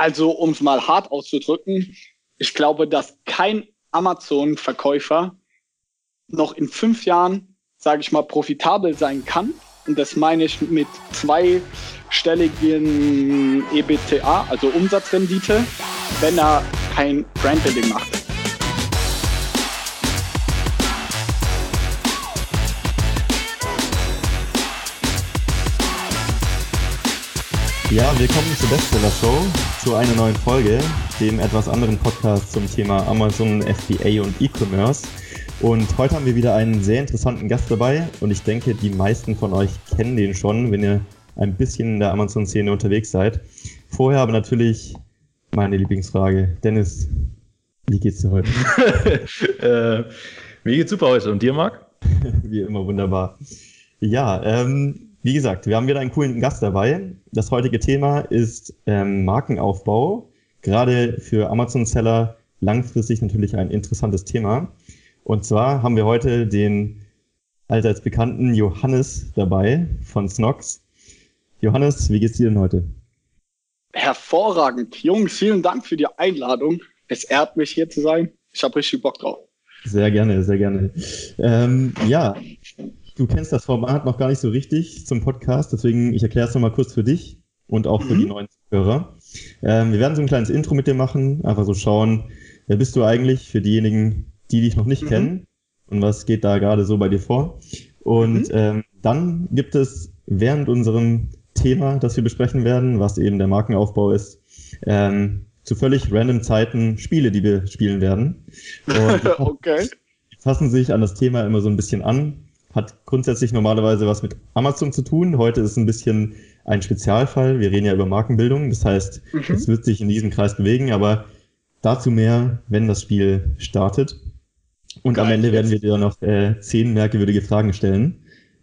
Also, um es mal hart auszudrücken, ich glaube, dass kein Amazon-Verkäufer noch in fünf Jahren, sage ich mal, profitabel sein kann. Und das meine ich mit zweistelligen EBTA, also Umsatzrendite, wenn er kein Brandbuilding macht. Ja, willkommen zur Bestseller Show, zu einer neuen Folge, dem etwas anderen Podcast zum Thema Amazon, FBA und E-Commerce. Und heute haben wir wieder einen sehr interessanten Gast dabei und ich denke, die meisten von euch kennen den schon, wenn ihr ein bisschen in der Amazon-Szene unterwegs seid. Vorher aber natürlich meine Lieblingsfrage. Dennis, wie geht's dir heute? äh, mir geht's super heute. Und dir, Marc? wie immer wunderbar. Ja, ähm, wie gesagt, wir haben wieder einen coolen Gast dabei. Das heutige Thema ist ähm, Markenaufbau. Gerade für Amazon-Seller langfristig natürlich ein interessantes Thema. Und zwar haben wir heute den allseits bekannten Johannes dabei von Snox. Johannes, wie geht's dir denn heute? Hervorragend. Jungs, vielen Dank für die Einladung. Es ehrt mich, hier zu sein. Ich habe richtig Bock drauf. Sehr gerne, sehr gerne. Ähm, ja, Du kennst das Format noch gar nicht so richtig zum Podcast, deswegen ich erkläre es nochmal kurz für dich und auch für mhm. die neuen Zuhörer. Ähm, wir werden so ein kleines Intro mit dir machen, einfach so schauen, wer bist du eigentlich für diejenigen, die dich noch nicht mhm. kennen und was geht da gerade so bei dir vor. Und mhm. ähm, dann gibt es während unserem Thema, das wir besprechen werden, was eben der Markenaufbau ist, ähm, zu völlig random Zeiten Spiele, die wir spielen werden. Und okay. Die passen sich an das Thema immer so ein bisschen an hat grundsätzlich normalerweise was mit Amazon zu tun. Heute ist ein bisschen ein Spezialfall. Wir reden ja über Markenbildung. Das heißt, mhm. es wird sich in diesem Kreis bewegen, aber dazu mehr, wenn das Spiel startet. Und Geil, am Ende werden wir dir noch äh, zehn merkwürdige Fragen stellen.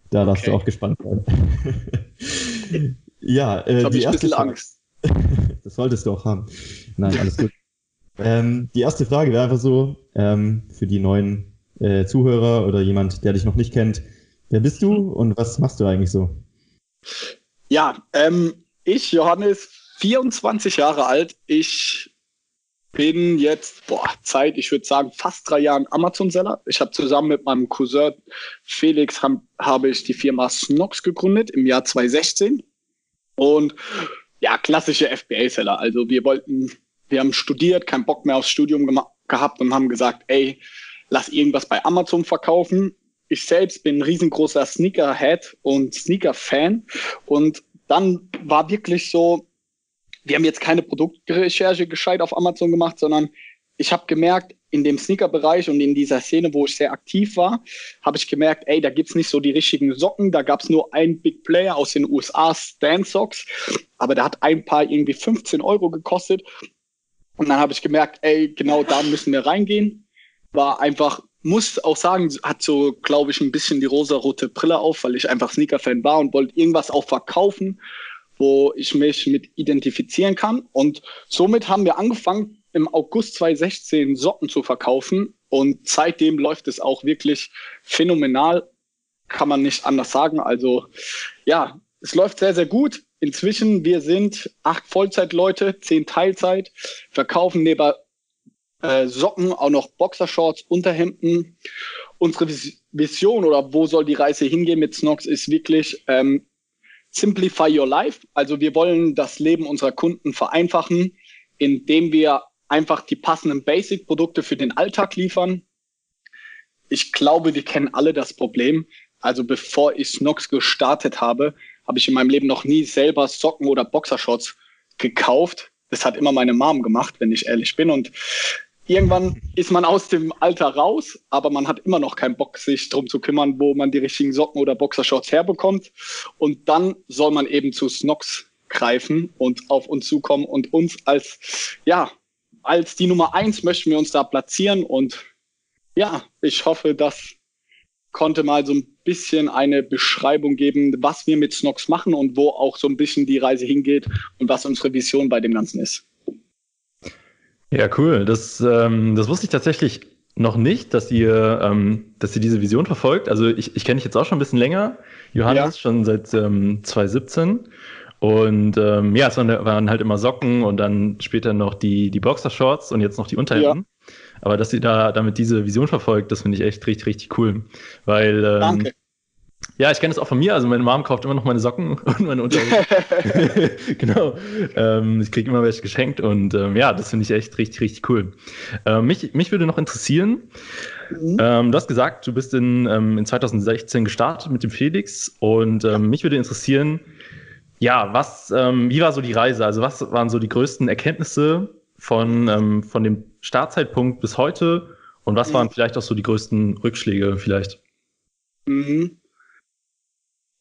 Da darfst okay. du auch gespannt sein. ja, äh, Hab die ich erste ein bisschen Frage, Angst. das solltest du auch haben. Nein, alles gut. ähm, die erste Frage wäre einfach so, ähm, für die neuen äh, Zuhörer oder jemand, der dich noch nicht kennt. Wer bist du und was machst du eigentlich so? Ja, ähm, ich, Johannes, 24 Jahre alt. Ich bin jetzt, boah, Zeit, ich würde sagen, fast drei Jahren Amazon-Seller. Ich habe zusammen mit meinem Cousin Felix hab, habe ich die Firma Snox gegründet im Jahr 2016. Und ja, klassische FBA-Seller. Also wir wollten, wir haben studiert, keinen Bock mehr aufs Studium gehabt und haben gesagt, ey, lass irgendwas bei Amazon verkaufen. Ich selbst bin ein riesengroßer Sneakerhead und Sneaker-Fan. Und dann war wirklich so, wir haben jetzt keine Produktrecherche gescheit auf Amazon gemacht, sondern ich habe gemerkt, in dem Sneaker-Bereich und in dieser Szene, wo ich sehr aktiv war, habe ich gemerkt, ey, da gibt's nicht so die richtigen Socken. Da gab's nur einen Big Player aus den USA, Stan Socks, aber der hat ein paar irgendwie 15 Euro gekostet. Und dann habe ich gemerkt, ey, genau da müssen wir reingehen war einfach, muss auch sagen, hat so, glaube ich, ein bisschen die rosa-rote Brille auf, weil ich einfach Sneaker-Fan war und wollte irgendwas auch verkaufen, wo ich mich mit identifizieren kann. Und somit haben wir angefangen, im August 2016 Socken zu verkaufen. Und seitdem läuft es auch wirklich phänomenal, kann man nicht anders sagen. Also ja, es läuft sehr, sehr gut. Inzwischen, wir sind acht Vollzeitleute, zehn Teilzeit, verkaufen neben äh, Socken, auch noch Boxershorts, Unterhemden. Unsere Vision oder wo soll die Reise hingehen mit Snox ist wirklich ähm, Simplify Your Life. Also wir wollen das Leben unserer Kunden vereinfachen, indem wir einfach die passenden Basic-Produkte für den Alltag liefern. Ich glaube, wir kennen alle das Problem. Also bevor ich Snox gestartet habe, habe ich in meinem Leben noch nie selber Socken oder Boxershorts gekauft. Das hat immer meine Mom gemacht, wenn ich ehrlich bin. Und irgendwann ist man aus dem Alter raus, aber man hat immer noch keinen Bock, sich darum zu kümmern, wo man die richtigen Socken oder Boxershorts herbekommt. Und dann soll man eben zu Snox greifen und auf uns zukommen und uns als, ja, als die Nummer eins möchten wir uns da platzieren. Und ja, ich hoffe, das konnte mal so ein bisschen eine Beschreibung geben, was wir mit Snox machen und wo auch so ein bisschen die Reise hingeht und was unsere Vision bei dem Ganzen ist. Ja, cool. Das, ähm, das wusste ich tatsächlich noch nicht, dass ihr, ähm, dass ihr diese Vision verfolgt. Also ich, ich kenne dich jetzt auch schon ein bisschen länger. Johannes ja. schon seit ähm, 2017. Und ähm, ja, es waren, halt immer Socken und dann später noch die, die Boxershorts und jetzt noch die Unterhemden. Ja. Aber dass sie da damit diese Vision verfolgt, das finde ich echt richtig, richtig cool. Weil ähm, Danke. Ja, ich kenne das auch von mir. Also meine Mom kauft immer noch meine Socken und meine Unterhose. genau. Ähm, ich kriege immer welche geschenkt und ähm, ja, das finde ich echt richtig, richtig cool. Ähm, mich, mich würde noch interessieren, mhm. Ähm, du hast gesagt, du bist in, ähm, in 2016 gestartet mit dem Felix und ähm, mich würde interessieren, ja, was, wie war so die Reise? Also was waren so die größten Erkenntnisse von, von dem Startzeitpunkt bis heute und was mhm. waren vielleicht auch so die größten Rückschläge vielleicht? Mhm.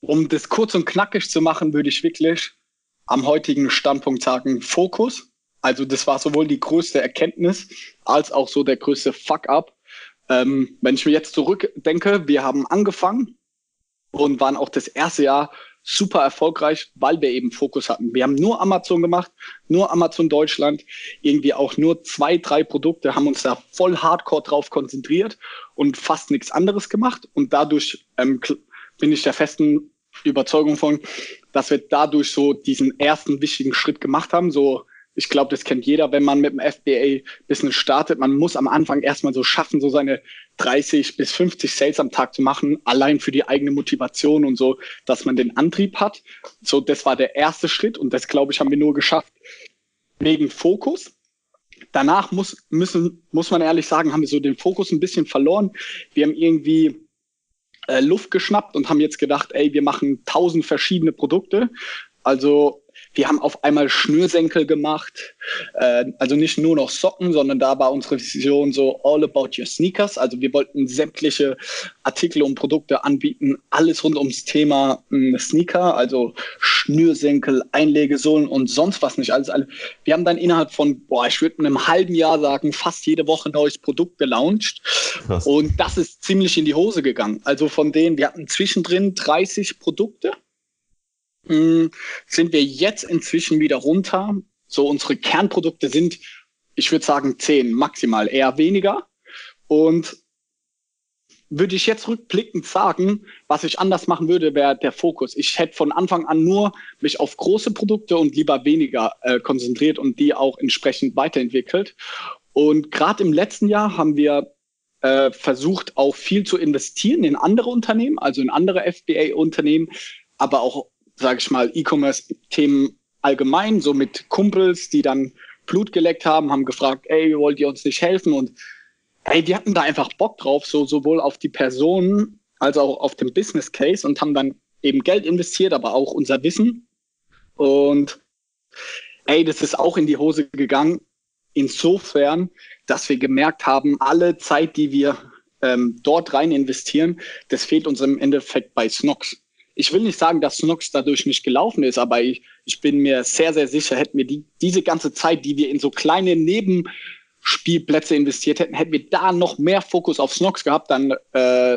Um das kurz und knackig zu machen, würde ich wirklich am heutigen Standpunkt sagen, Fokus. Also das war sowohl die größte Erkenntnis als auch so der größte Fuck-up. Ähm, wenn ich mir jetzt zurückdenke, wir haben angefangen und waren auch das erste Jahr super erfolgreich, weil wir eben Fokus hatten. Wir haben nur Amazon gemacht, nur Amazon Deutschland, irgendwie auch nur zwei, drei Produkte, haben uns da voll hardcore drauf konzentriert und fast nichts anderes gemacht. Und dadurch ähm, bin ich der festen Überzeugung von, dass wir dadurch so diesen ersten wichtigen Schritt gemacht haben. So, ich glaube, das kennt jeder, wenn man mit dem FBA-Business startet. Man muss am Anfang erstmal so schaffen, so seine 30 bis 50 Sales am Tag zu machen, allein für die eigene Motivation und so, dass man den Antrieb hat. So, das war der erste Schritt und das, glaube ich, haben wir nur geschafft wegen Fokus. Danach muss, müssen, muss man ehrlich sagen, haben wir so den Fokus ein bisschen verloren. Wir haben irgendwie äh, Luft geschnappt und haben jetzt gedacht, ey, wir machen tausend verschiedene Produkte. Also wir haben auf einmal Schnürsenkel gemacht, äh, also nicht nur noch Socken, sondern da war unsere Vision so all about your sneakers. Also wir wollten sämtliche Artikel und Produkte anbieten, alles rund ums Thema äh, Sneaker, also Schnürsenkel, Einlegesohlen und sonst was nicht. Also, also wir haben dann innerhalb von, boah, ich würde in einem halben Jahr sagen, fast jede Woche ein neues Produkt gelauncht. Krass. Und das ist ziemlich in die Hose gegangen. Also von denen, wir hatten zwischendrin 30 Produkte hm, sind wir jetzt inzwischen wieder runter. So unsere Kernprodukte sind, ich würde sagen, zehn maximal, eher weniger. Und würde ich jetzt rückblickend sagen, was ich anders machen würde, wäre der Fokus. Ich hätte von Anfang an nur mich auf große Produkte und lieber weniger äh, konzentriert und die auch entsprechend weiterentwickelt. Und gerade im letzten Jahr haben wir äh, versucht, auch viel zu investieren in andere Unternehmen, also in andere FBA-Unternehmen, aber auch sage ich mal, E-Commerce-Themen allgemein, so mit Kumpels, die dann Blut geleckt haben, haben gefragt, ey, wollt ihr uns nicht helfen? Und ey, die hatten da einfach Bock drauf, so sowohl auf die Personen als auch auf den Business Case und haben dann eben Geld investiert, aber auch unser Wissen. Und ey, das ist auch in die Hose gegangen. Insofern, dass wir gemerkt haben, alle Zeit, die wir ähm, dort rein investieren, das fehlt uns im Endeffekt bei Snox ich will nicht sagen, dass Snox dadurch nicht gelaufen ist, aber ich, ich bin mir sehr, sehr sicher, hätten wir die, diese ganze Zeit, die wir in so kleine Nebenspielplätze investiert hätten, hätten wir da noch mehr Fokus auf Snox gehabt, dann äh,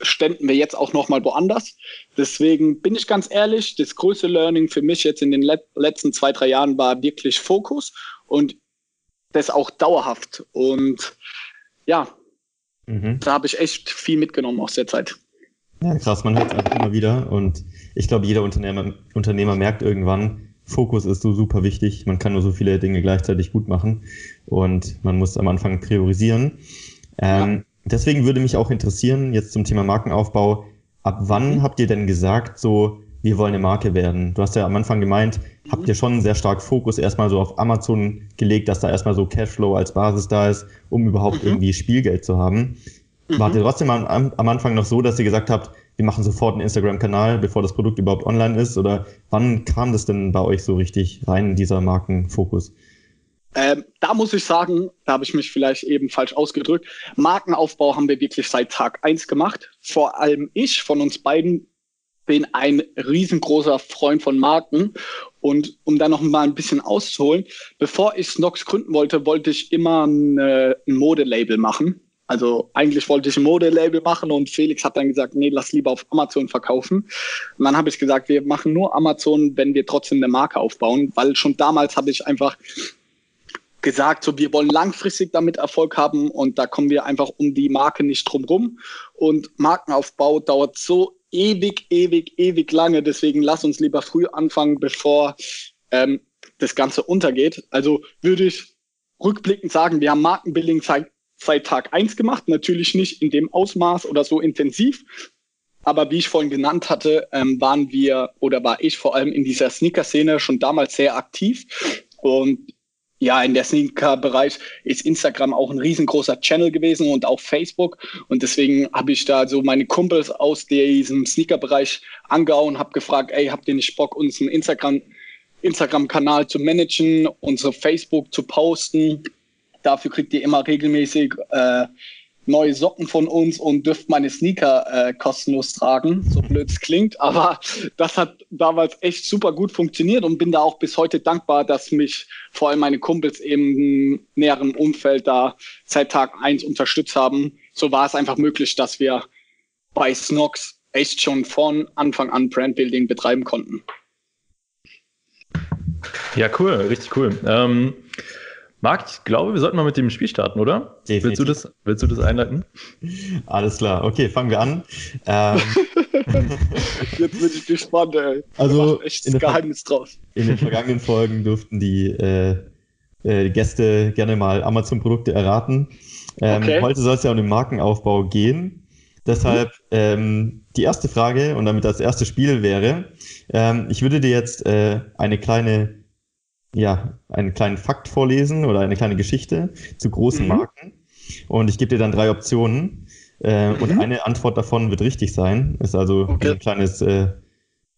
ständen wir jetzt auch noch mal woanders. Deswegen bin ich ganz ehrlich, das größte Learning für mich jetzt in den let letzten zwei, drei Jahren war wirklich Fokus und das auch dauerhaft. Und ja, mhm. da habe ich echt viel mitgenommen aus der Zeit. Ja, krass, man hört es einfach immer wieder und ich glaube, jeder Unternehmer, Unternehmer merkt irgendwann, Fokus ist so super wichtig, man kann nur so viele Dinge gleichzeitig gut machen und man muss am Anfang priorisieren. Ähm, ja. Deswegen würde mich auch interessieren, jetzt zum Thema Markenaufbau, ab wann mhm. habt ihr denn gesagt, so, wir wollen eine Marke werden? Du hast ja am Anfang gemeint, mhm. habt ihr schon sehr stark Fokus erstmal so auf Amazon gelegt, dass da erstmal so Cashflow als Basis da ist, um überhaupt mhm. irgendwie Spielgeld zu haben. Mhm. Wart ihr trotzdem am, am Anfang noch so, dass ihr gesagt habt, wir machen sofort einen Instagram-Kanal, bevor das Produkt überhaupt online ist? Oder wann kam das denn bei euch so richtig rein, dieser Markenfokus? Ähm, da muss ich sagen, da habe ich mich vielleicht eben falsch ausgedrückt. Markenaufbau haben wir wirklich seit Tag eins gemacht. Vor allem ich von uns beiden bin ein riesengroßer Freund von Marken. Und um da noch mal ein bisschen auszuholen, bevor ich Snox gründen wollte, wollte ich immer ein, ein Modelabel machen. Also eigentlich wollte ich ein Modelabel machen und Felix hat dann gesagt, nee, lass lieber auf Amazon verkaufen. Und dann habe ich gesagt, wir machen nur Amazon, wenn wir trotzdem eine Marke aufbauen, weil schon damals habe ich einfach gesagt, so wir wollen langfristig damit Erfolg haben und da kommen wir einfach um die Marke nicht drum rum. Und Markenaufbau dauert so ewig, ewig, ewig lange. Deswegen lass uns lieber früh anfangen, bevor ähm, das Ganze untergeht. Also würde ich rückblickend sagen, wir haben Markenbuilding seit, Tag eins gemacht. Natürlich nicht in dem Ausmaß oder so intensiv. Aber wie ich vorhin genannt hatte, ähm, waren wir oder war ich vor allem in dieser Sneaker-Szene schon damals sehr aktiv. Und ja, in der Sneaker-Bereich ist Instagram auch ein riesengroßer Channel gewesen und auch Facebook. Und deswegen habe ich da so meine Kumpels aus diesem Sneaker-Bereich angehauen, habe gefragt, ey, habt ihr nicht Bock, uns einen Instagram, Instagram-Kanal zu managen, unsere Facebook zu posten? Dafür kriegt ihr immer regelmäßig äh, neue Socken von uns und dürft meine Sneaker äh, kostenlos tragen, so blöd es klingt. Aber das hat damals echt super gut funktioniert und bin da auch bis heute dankbar, dass mich vor allem meine Kumpels im näheren Umfeld da seit Tag eins unterstützt haben. So war es einfach möglich, dass wir bei Snox echt schon von Anfang an Brandbuilding betreiben konnten. Ja, cool, richtig cool. Ähm Marc, ich glaube, wir sollten mal mit dem Spiel starten, oder? Willst du, das, willst du das einleiten? Alles klar, okay, fangen wir an. Ähm, Jetzt bin ich gespannt, ey. Also, echt das Geheimnis draus. In den vergangenen Folgen durften die, äh, äh, Gäste gerne mal Amazon-Produkte erraten. Ähm, okay. Heute soll es ja um den Markenaufbau gehen. Deshalb ähm, die erste Frage und damit das erste Spiel wäre, ähm, ich würde dir jetzt äh, eine kleine ja, einen kleinen Fakt vorlesen oder eine kleine Geschichte zu großen mhm. Marken. Und ich gebe dir dann drei Optionen. Äh, mhm. Und eine Antwort davon wird richtig sein. Ist also okay. ein kleines, äh,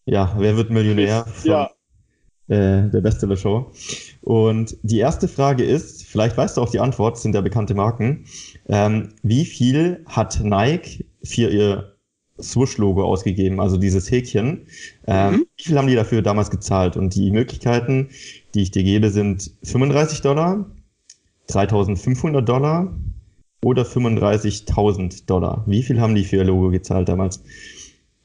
ja, wer wird Millionär von ja. äh, der Bestseller-Show. Und die erste Frage ist, vielleicht weißt du auch die Antwort, sind ja bekannte Marken. Ähm, wie viel hat Nike für ihr Swoosh-Logo ausgegeben, also dieses Häkchen. Ähm, mhm. Wie viel haben die dafür damals gezahlt? Und die Möglichkeiten, die ich dir gebe, sind 35 Dollar, 3500 Dollar oder 35.000 Dollar. Wie viel haben die für ihr Logo gezahlt damals?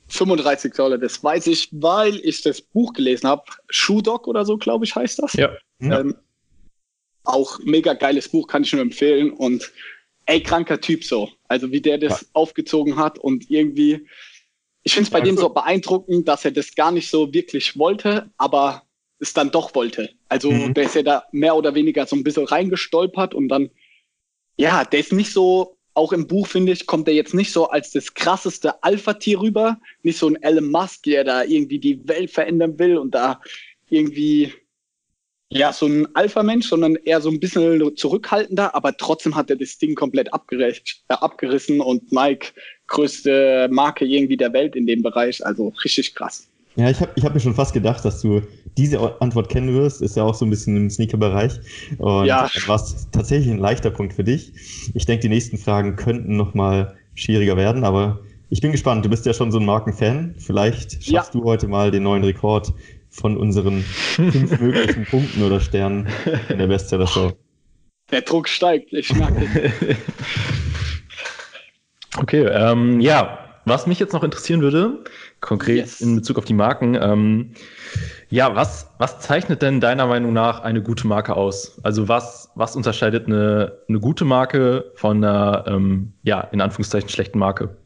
35 Dollar, das weiß ich, weil ich das Buch gelesen habe. Shoe Dog oder so, glaube ich, heißt das. Ja. Ähm, auch mega geiles Buch, kann ich nur empfehlen. Und ey, kranker Typ so. Also wie der das aufgezogen hat und irgendwie, ich finde es bei ja, dem so beeindruckend, dass er das gar nicht so wirklich wollte, aber es dann doch wollte. Also mhm. der ist ja da mehr oder weniger so ein bisschen reingestolpert und dann, ja, der ist nicht so, auch im Buch finde ich, kommt er jetzt nicht so als das krasseste Alpha-Tier rüber, nicht so ein Elon Musk, der da irgendwie die Welt verändern will und da irgendwie ja, so ein Alpha-Mensch, sondern eher so ein bisschen zurückhaltender, aber trotzdem hat er das Ding komplett äh, abgerissen und Nike größte Marke irgendwie der Welt in dem Bereich. Also richtig krass. Ja, ich habe ich hab mir schon fast gedacht, dass du diese Antwort kennen wirst. Ist ja auch so ein bisschen im Sneaker-Bereich. Und ja. war es tatsächlich ein leichter Punkt für dich. Ich denke, die nächsten Fragen könnten nochmal schwieriger werden, aber ich bin gespannt. Du bist ja schon so ein Markenfan. Vielleicht schaffst ja. du heute mal den neuen Rekord von unseren fünf möglichen Punkten oder Sternen in der Bestseller-Show. Der Druck steigt, ich merke. okay, ähm, ja, was mich jetzt noch interessieren würde, konkret yes. in Bezug auf die Marken, ähm, ja, was, was zeichnet denn deiner Meinung nach eine gute Marke aus? Also was, was unterscheidet eine, eine gute Marke von einer, ähm, ja, in Anführungszeichen schlechten Marke?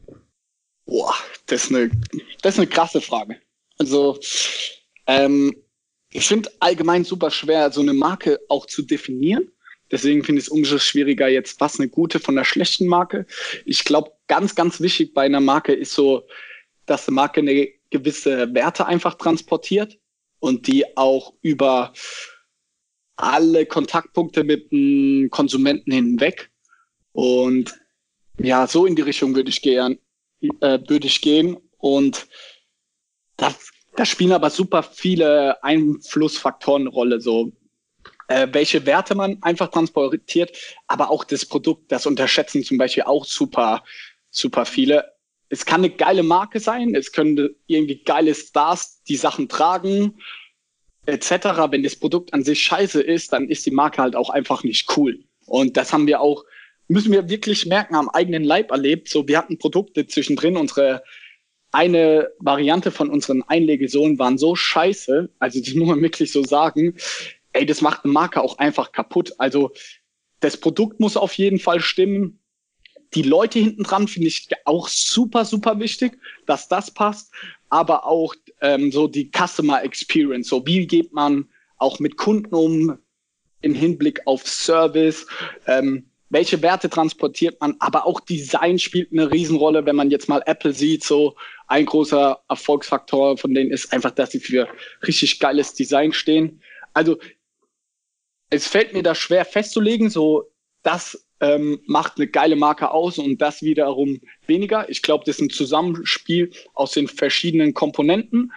Boah, das ist eine, das ist eine krasse Frage. Also ähm, ich finde allgemein super schwer, so eine Marke auch zu definieren. Deswegen finde ich es umso schwieriger jetzt, was eine gute von einer schlechten Marke. Ich glaube, ganz, ganz wichtig bei einer Marke ist so, dass eine Marke eine gewisse Werte einfach transportiert und die auch über alle Kontaktpunkte mit dem Konsumenten hinweg. Und ja, so in die Richtung würde ich gern, äh, würde ich gehen. Und das da spielen aber super viele Einflussfaktoren eine Rolle, so äh, welche Werte man einfach transportiert, aber auch das Produkt, das unterschätzen zum Beispiel auch super, super viele. Es kann eine geile Marke sein, es können irgendwie geile Stars die Sachen tragen, etc. Wenn das Produkt an sich scheiße ist, dann ist die Marke halt auch einfach nicht cool. Und das haben wir auch, müssen wir wirklich merken, am eigenen Leib erlebt. So, wir hatten Produkte zwischendrin, unsere eine Variante von unseren Einlegesohlen waren so scheiße, also das muss man wirklich so sagen, ey, das macht eine Marke auch einfach kaputt. Also das Produkt muss auf jeden Fall stimmen. die Leute hinten dran finde ich auch super, super wichtig, dass das passt. Aber auch ähm, so die Customer Experience. So wie geht man auch mit Kunden um im Hinblick auf Service? Ähm, welche Werte transportiert man? Aber auch Design spielt eine Riesenrolle, wenn man jetzt mal Apple sieht. So ein großer Erfolgsfaktor von denen ist einfach, dass sie für richtig geiles Design stehen. Also es fällt mir da schwer festzulegen, so das ähm, macht eine geile Marke aus und das wiederum weniger. Ich glaube, das ist ein Zusammenspiel aus den verschiedenen Komponenten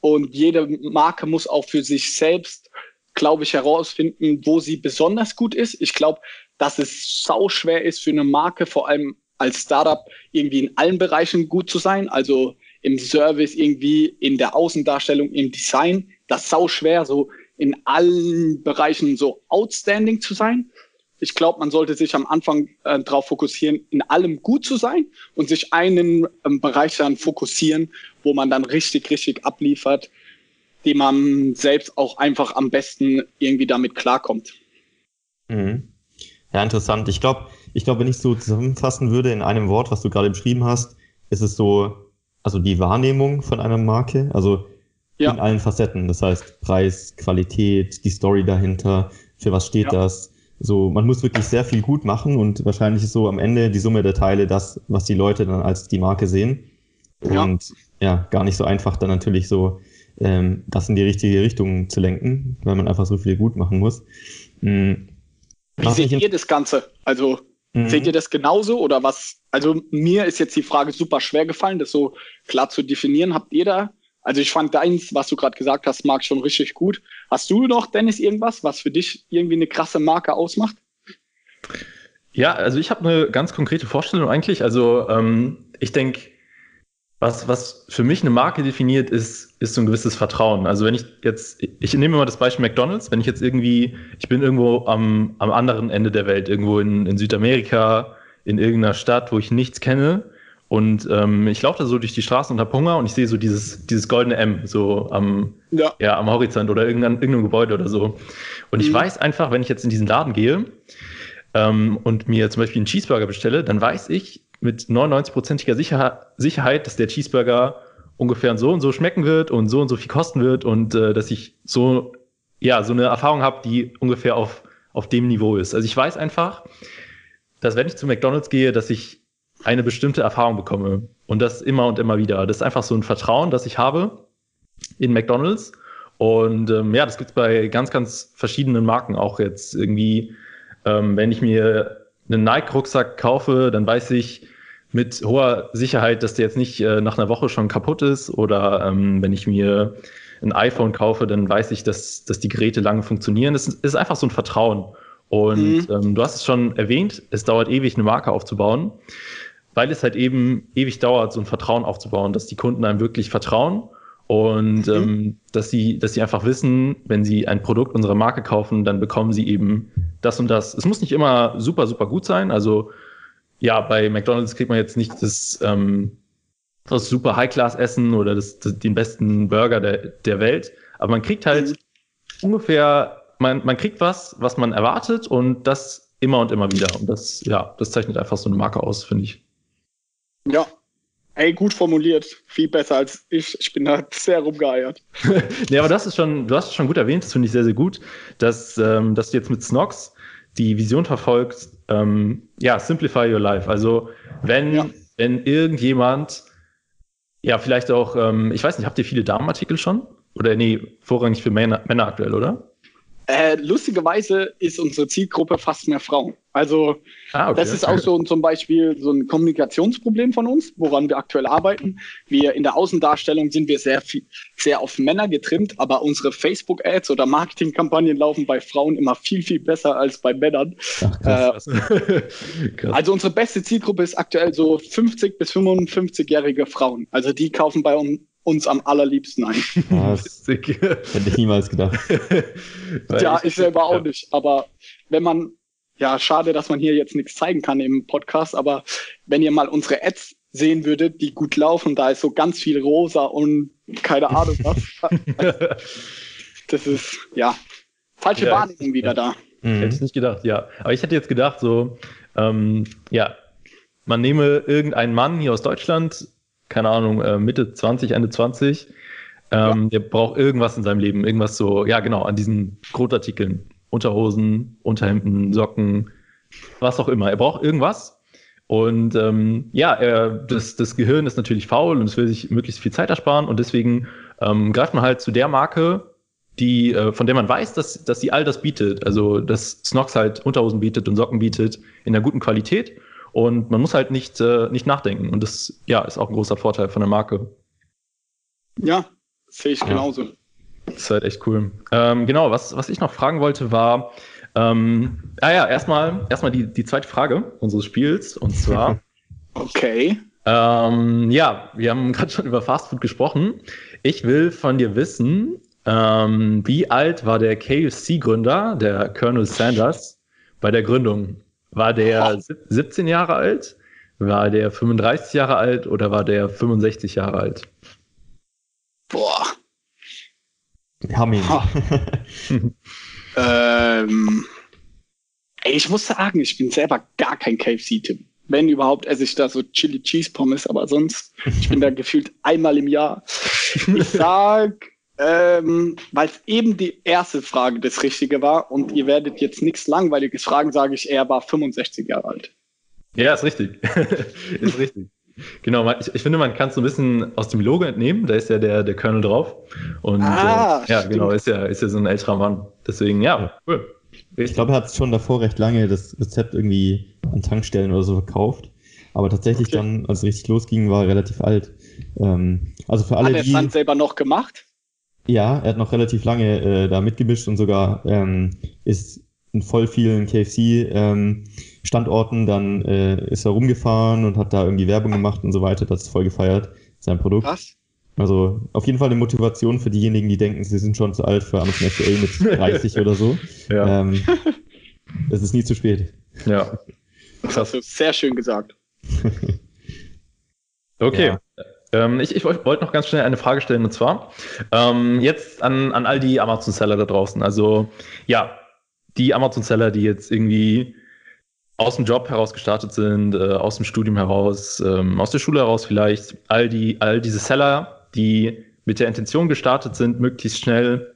und jede Marke muss auch für sich selbst, glaube ich, herausfinden, wo sie besonders gut ist. Ich glaube, dass es sau schwer ist für eine Marke, vor allem als Startup, irgendwie in allen Bereichen gut zu sein. Also im Service, irgendwie in der Außendarstellung, im Design. Das ist sau schwer, so in allen Bereichen so outstanding zu sein. Ich glaube, man sollte sich am Anfang äh, darauf fokussieren, in allem gut zu sein und sich einen ähm, Bereich dann fokussieren, wo man dann richtig, richtig abliefert, dem man selbst auch einfach am besten irgendwie damit klarkommt. Mhm. Ja, interessant. Ich glaube, ich glaube, wenn ich so zusammenfassen würde in einem Wort, was du gerade beschrieben hast, ist es so, also die Wahrnehmung von einer Marke, also ja. in allen Facetten. Das heißt Preis, Qualität, die Story dahinter, für was steht ja. das. So, man muss wirklich sehr viel gut machen und wahrscheinlich ist so am Ende die Summe der Teile das, was die Leute dann als die Marke sehen. Und ja, ja gar nicht so einfach dann natürlich so ähm, das in die richtige Richtung zu lenken, weil man einfach so viel gut machen muss. Mhm. Wie seht ihr das Ganze? Also mhm. seht ihr das genauso oder was? Also mir ist jetzt die Frage super schwer gefallen, das so klar zu definieren. Habt ihr da also ich fand deins, was du gerade gesagt hast, Marc, schon richtig gut. Hast du noch, Dennis, irgendwas, was für dich irgendwie eine krasse Marke ausmacht? Ja, also ich habe eine ganz konkrete Vorstellung eigentlich. Also ähm, ich denke, was, was für mich eine Marke definiert, ist, ist so ein gewisses Vertrauen. Also wenn ich jetzt, ich nehme mal das Beispiel McDonalds, wenn ich jetzt irgendwie, ich bin irgendwo am, am anderen Ende der Welt, irgendwo in, in Südamerika, in irgendeiner Stadt, wo ich nichts kenne und ähm, ich laufe da so durch die Straßen und habe Hunger und ich sehe so dieses, dieses goldene M so am, ja. ja am Horizont oder irgendein, irgendeinem Gebäude oder so. Und ich mhm. weiß einfach, wenn ich jetzt in diesen Laden gehe ähm, und mir zum Beispiel einen Cheeseburger bestelle, dann weiß ich mit 99-prozentiger Sicher Sicherheit, dass der Cheeseburger ungefähr so und so schmecken wird und so und so viel kosten wird und äh, dass ich so, ja, so eine Erfahrung habe, die ungefähr auf, auf dem Niveau ist. Also ich weiß einfach, dass wenn ich zu McDonalds gehe, dass ich eine bestimmte Erfahrung bekomme. Und das immer und immer wieder. Das ist einfach so ein Vertrauen, das ich habe in McDonalds. Und ähm, ja, das gibt es bei ganz, ganz verschiedenen Marken auch jetzt irgendwie. Ähm, wenn ich mir einen Nike-Rucksack kaufe, dann weiß ich mit hoher Sicherheit, dass der jetzt nicht äh, nach einer Woche schon kaputt ist. Oder ähm, wenn ich mir ein iPhone kaufe, dann weiß ich, dass, dass die Geräte lange funktionieren. Es ist einfach so ein Vertrauen. Und mhm. ähm, du hast es schon erwähnt, es dauert ewig, eine Marke aufzubauen weil es halt eben ewig dauert, so ein Vertrauen aufzubauen, dass die Kunden einem wirklich vertrauen und mhm. ähm, dass sie, dass sie einfach wissen, wenn sie ein Produkt unserer Marke kaufen, dann bekommen sie eben das und das. Es muss nicht immer super, super gut sein. Also ja, bei McDonalds kriegt man jetzt nicht das, ähm, das super High-Class-Essen oder das, das, den besten Burger der, der Welt, aber man kriegt halt mhm. ungefähr, man, man kriegt was, was man erwartet und das immer und immer wieder. Und das, ja, das zeichnet einfach so eine Marke aus, finde ich. Ja, Ey, gut formuliert. Viel besser als ich. Ich bin da sehr rumgeeiert. nee, aber das ist schon, du hast es schon gut erwähnt, das finde ich sehr, sehr gut, dass, ähm, dass du jetzt mit Snox die Vision verfolgst, ähm, ja, simplify your life. Also, wenn, ja. wenn irgendjemand, ja, vielleicht auch, ähm, ich weiß nicht, habt ihr viele Damenartikel schon? Oder nee, vorrangig für Männer, Männer aktuell, oder? Äh, lustigerweise ist unsere Zielgruppe fast mehr Frauen. Also ah, okay. das ist auch so zum Beispiel so ein Kommunikationsproblem von uns, woran wir aktuell arbeiten. Wir in der Außendarstellung sind wir sehr viel, sehr auf Männer getrimmt, aber unsere Facebook-Ads oder Marketingkampagnen laufen bei Frauen immer viel, viel besser als bei Männern. Ach, krass, äh, krass. Also unsere beste Zielgruppe ist aktuell so 50 bis 55-jährige Frauen. Also die kaufen bei uns uns am allerliebsten ein. Was? Hätte ich niemals gedacht. ja, ich selber auch nicht. Aber wenn man, ja, schade, dass man hier jetzt nichts zeigen kann im Podcast, aber wenn ihr mal unsere Ads sehen würdet, die gut laufen, da ist so ganz viel rosa und keine Ahnung was. das ist, ja, falsche ja, Wahrnehmung wieder da. Mhm. Hätte ich nicht gedacht, ja. Aber ich hätte jetzt gedacht, so, ähm, ja, man nehme irgendeinen Mann hier aus Deutschland, keine Ahnung, äh, Mitte 20, Ende 20, ähm, ja. der braucht irgendwas in seinem Leben, irgendwas so, ja genau, an diesen Grundartikeln. Unterhosen, Unterhemden, Socken, was auch immer. Er braucht irgendwas. Und ähm, ja, er, das, das Gehirn ist natürlich faul und es will sich möglichst viel Zeit ersparen und deswegen ähm, greift man halt zu der Marke, die, äh, von der man weiß, dass, dass sie all das bietet. Also, dass Snox halt Unterhosen bietet und Socken bietet in einer guten Qualität. Und man muss halt nicht, äh, nicht nachdenken. Und das ja, ist auch ein großer Vorteil von der Marke. Ja, sehe ich genauso. Das ist halt echt cool. Ähm, genau, was, was ich noch fragen wollte, war, ähm, ah ja, erstmal, erstmal die, die zweite Frage unseres Spiels. Und zwar. okay. Ähm, ja, wir haben gerade schon über Fastfood gesprochen. Ich will von dir wissen, ähm, wie alt war der KFC-Gründer, der Colonel Sanders, bei der Gründung? War der 17 Jahre alt? War der 35 Jahre alt oder war der 65 Jahre alt? Boah. Wir haben ihn. ähm, ich muss sagen, ich bin selber gar kein KFC-Tipp. Wenn überhaupt, esse ich da so Chili Cheese Pommes, aber sonst, ich bin da gefühlt einmal im Jahr. Ich sag ähm, Weil es eben die erste Frage das Richtige war und ihr werdet jetzt nichts Langweiliges fragen, sage ich, er war 65 Jahre alt. Ja, ist richtig. ist richtig. Genau, ich, ich, finde, man kann es so ein bisschen aus dem Logo entnehmen, da ist ja der, der Colonel drauf. Und ah, äh, ja, stimmt. genau, ist ja, ist ja so ein älterer Mann. Deswegen, ja, cool. Richtig. Ich glaube, er hat schon davor recht lange das Rezept irgendwie an Tankstellen oder so verkauft. Aber tatsächlich okay. dann, als es richtig losging, war er relativ alt. Ähm, also für alle, hat er es dann selber noch gemacht? Ja, er hat noch relativ lange äh, da mitgemischt und sogar ähm, ist in voll vielen KFC-Standorten, ähm, dann äh, ist er rumgefahren und hat da irgendwie Werbung gemacht und so weiter. Das ist voll gefeiert, sein Produkt. Krass. Also auf jeden Fall eine Motivation für diejenigen, die denken, sie sind schon zu alt für Amazon FBA mit 30 oder so. Ja. Ähm, es ist nie zu spät. Ja. Das hast du sehr schön gesagt. okay. Ja. Ähm, ich, ich wollte noch ganz schnell eine Frage stellen und zwar ähm, jetzt an, an all die Amazon-Seller da draußen. Also ja, die Amazon-Seller, die jetzt irgendwie aus dem Job heraus gestartet sind, äh, aus dem Studium heraus, ähm, aus der Schule heraus vielleicht, all die, all diese Seller, die mit der Intention gestartet sind, möglichst schnell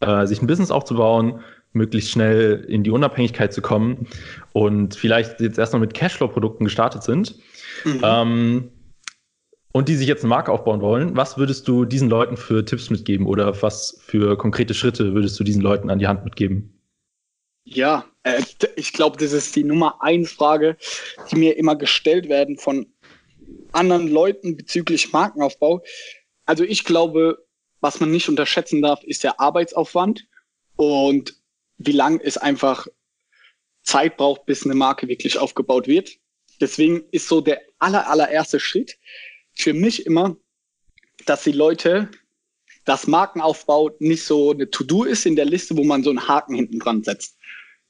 äh, sich ein Business aufzubauen, möglichst schnell in die Unabhängigkeit zu kommen und vielleicht jetzt erstmal mit Cashflow-Produkten gestartet sind. Mhm. Ähm, und die sich jetzt eine Marke aufbauen wollen, was würdest du diesen Leuten für Tipps mitgeben oder was für konkrete Schritte würdest du diesen Leuten an die Hand mitgeben? Ja, äh, ich glaube, das ist die Nummer eins Frage, die mir immer gestellt werden von anderen Leuten bezüglich Markenaufbau. Also ich glaube, was man nicht unterschätzen darf, ist der Arbeitsaufwand und wie lang es einfach Zeit braucht, bis eine Marke wirklich aufgebaut wird. Deswegen ist so der aller, allererste Schritt, für mich immer, dass die Leute, das Markenaufbau nicht so eine To-Do ist in der Liste, wo man so einen Haken hinten dran setzt,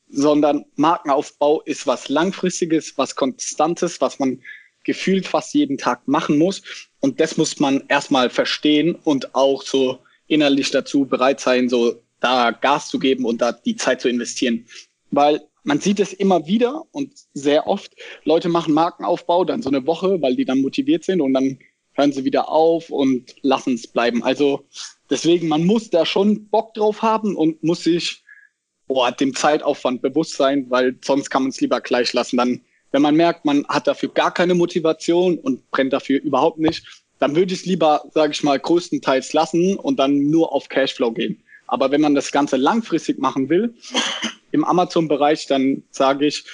sondern Markenaufbau ist was Langfristiges, was Konstantes, was man gefühlt fast jeden Tag machen muss. Und das muss man erstmal verstehen und auch so innerlich dazu bereit sein, so da Gas zu geben und da die Zeit zu investieren. Weil man sieht es immer wieder und sehr oft, Leute machen Markenaufbau dann so eine Woche, weil die dann motiviert sind und dann hören sie wieder auf und lassen es bleiben. Also deswegen, man muss da schon Bock drauf haben und muss sich boah, dem Zeitaufwand bewusst sein, weil sonst kann man es lieber gleich lassen. Dann, wenn man merkt, man hat dafür gar keine Motivation und brennt dafür überhaupt nicht, dann würde ich es lieber, sage ich mal, größtenteils lassen und dann nur auf Cashflow gehen. Aber wenn man das Ganze langfristig machen will, im Amazon-Bereich, dann sage ich,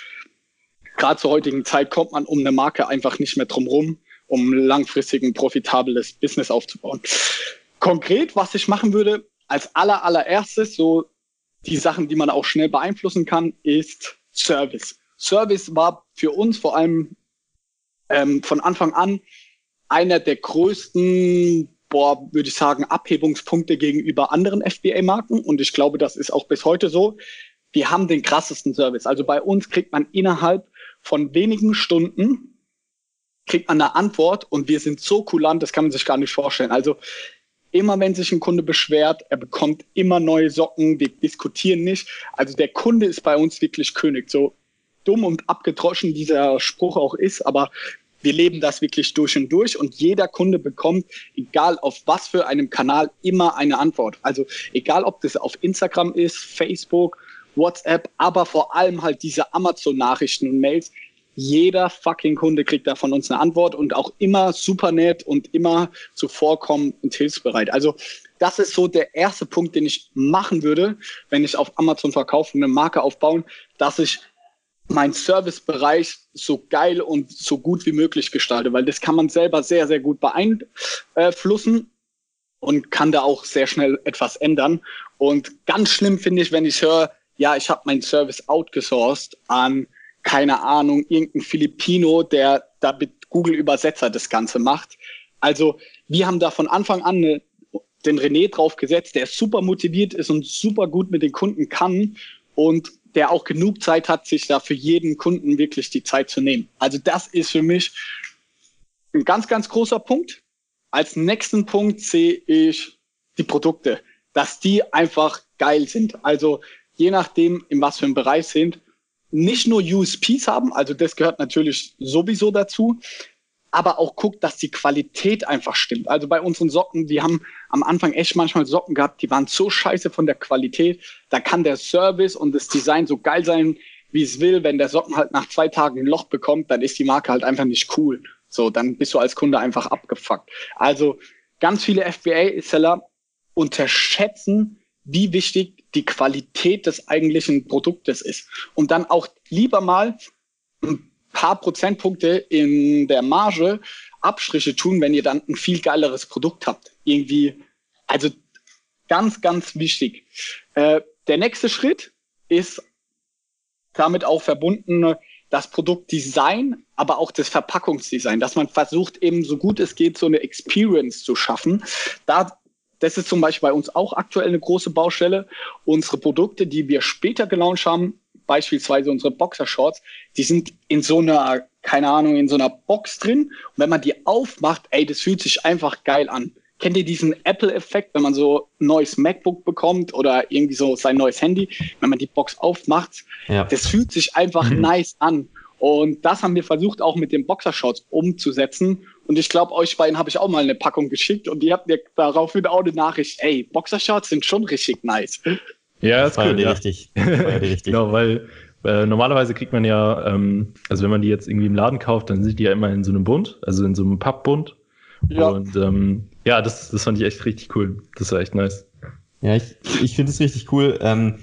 gerade zur heutigen Zeit kommt man um eine Marke einfach nicht mehr drum rum, um langfristig ein profitables Business aufzubauen. Konkret, was ich machen würde, als aller, allererstes, so die Sachen, die man auch schnell beeinflussen kann, ist Service. Service war für uns vor allem ähm, von Anfang an einer der größten boah, würde ich sagen, Abhebungspunkte gegenüber anderen FBA-Marken. Und ich glaube, das ist auch bis heute so. Wir haben den krassesten Service. Also bei uns kriegt man innerhalb von wenigen Stunden kriegt man eine Antwort und wir sind so kulant, das kann man sich gar nicht vorstellen. Also immer wenn sich ein Kunde beschwert, er bekommt immer neue Socken, wir diskutieren nicht. Also der Kunde ist bei uns wirklich König. So dumm und abgedroschen dieser Spruch auch ist, aber wir leben das wirklich durch und durch und jeder Kunde bekommt, egal auf was für einem Kanal, immer eine Antwort. Also egal, ob das auf Instagram ist, Facebook, WhatsApp, aber vor allem halt diese Amazon-Nachrichten und Mails. Jeder fucking Kunde kriegt da von uns eine Antwort und auch immer super nett und immer zuvorkommen und hilfsbereit. Also das ist so der erste Punkt, den ich machen würde, wenn ich auf Amazon verkaufe und eine Marke aufbauen, dass ich meinen Servicebereich so geil und so gut wie möglich gestalte, weil das kann man selber sehr, sehr gut beeinflussen und kann da auch sehr schnell etwas ändern. Und ganz schlimm finde ich, wenn ich höre, ja, ich habe meinen Service outgesourced an, keine Ahnung, irgendein Filipino, der da mit Google Übersetzer das Ganze macht. Also wir haben da von Anfang an eine, den René drauf gesetzt, der super motiviert ist und super gut mit den Kunden kann. Und der auch genug Zeit hat, sich da für jeden Kunden wirklich die Zeit zu nehmen. Also das ist für mich ein ganz, ganz großer Punkt. Als nächsten Punkt sehe ich die Produkte, dass die einfach geil sind. Also je nachdem, in was für einem Bereich sind, nicht nur USPs haben, also das gehört natürlich sowieso dazu, aber auch guckt, dass die Qualität einfach stimmt. Also bei unseren Socken, die haben am Anfang echt manchmal Socken gehabt, die waren so scheiße von der Qualität. Da kann der Service und das Design so geil sein, wie es will. Wenn der Socken halt nach zwei Tagen ein Loch bekommt, dann ist die Marke halt einfach nicht cool. So, dann bist du als Kunde einfach abgefuckt. Also ganz viele FBA-Seller unterschätzen, wie wichtig die Qualität des eigentlichen Produktes ist. Und dann auch lieber mal ein paar Prozentpunkte in der Marge Abstriche tun, wenn ihr dann ein viel geileres Produkt habt. Irgendwie, also ganz, ganz wichtig. Äh, der nächste Schritt ist damit auch verbunden das Produktdesign, aber auch das Verpackungsdesign, dass man versucht, eben so gut es geht, so eine Experience zu schaffen. Da, das ist zum Beispiel bei uns auch aktuell eine große Baustelle. Unsere Produkte, die wir später gelauncht haben, beispielsweise unsere Boxershorts, die sind in so einer, keine Ahnung, in so einer Box drin. Und wenn man die aufmacht, ey, das fühlt sich einfach geil an. Kennt ihr diesen Apple-Effekt, wenn man so ein neues MacBook bekommt oder irgendwie so sein neues Handy, wenn man die Box aufmacht? Ja. Das fühlt sich einfach mhm. nice an. Und das haben wir versucht auch mit den Boxershorts umzusetzen. Und ich glaube, euch beiden habe ich auch mal eine Packung geschickt und ihr habt mir daraufhin auch eine Nachricht, ey, Boxershorts sind schon richtig nice. Ja, das ist cool, ja. richtig. richtig. genau, weil äh, normalerweise kriegt man ja, ähm, also wenn man die jetzt irgendwie im Laden kauft, dann sind die ja immer in so einem Bund, also in so einem Pappbund. Ja. Und ähm, ja, das, das fand ich echt richtig cool. Das war echt nice. Ja, ich, ich finde es richtig cool. Ähm,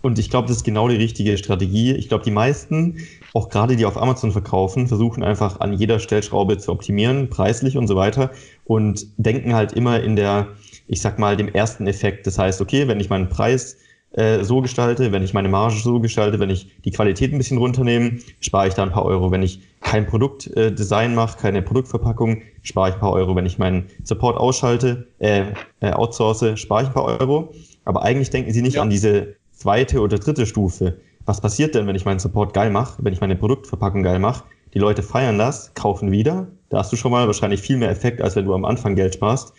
und ich glaube, das ist genau die richtige Strategie. Ich glaube, die meisten, auch gerade die auf Amazon verkaufen, versuchen einfach an jeder Stellschraube zu optimieren, preislich und so weiter. Und denken halt immer in der, ich sag mal, dem ersten Effekt. Das heißt, okay, wenn ich meinen Preis äh, so gestalte, wenn ich meine Marge so gestalte, wenn ich die Qualität ein bisschen runternehme, spare ich da ein paar Euro. Wenn ich kein Produktdesign äh, mache, keine Produktverpackung, spare ich ein paar Euro. Wenn ich meinen Support ausschalte, äh, äh, outsource, spare ich ein paar Euro. Aber eigentlich denken Sie nicht ja. an diese zweite oder dritte Stufe. Was passiert denn, wenn ich meinen Support geil mache, wenn ich meine Produktverpackung geil mache? Die Leute feiern das, kaufen wieder. Da hast du schon mal wahrscheinlich viel mehr Effekt, als wenn du am Anfang Geld sparst.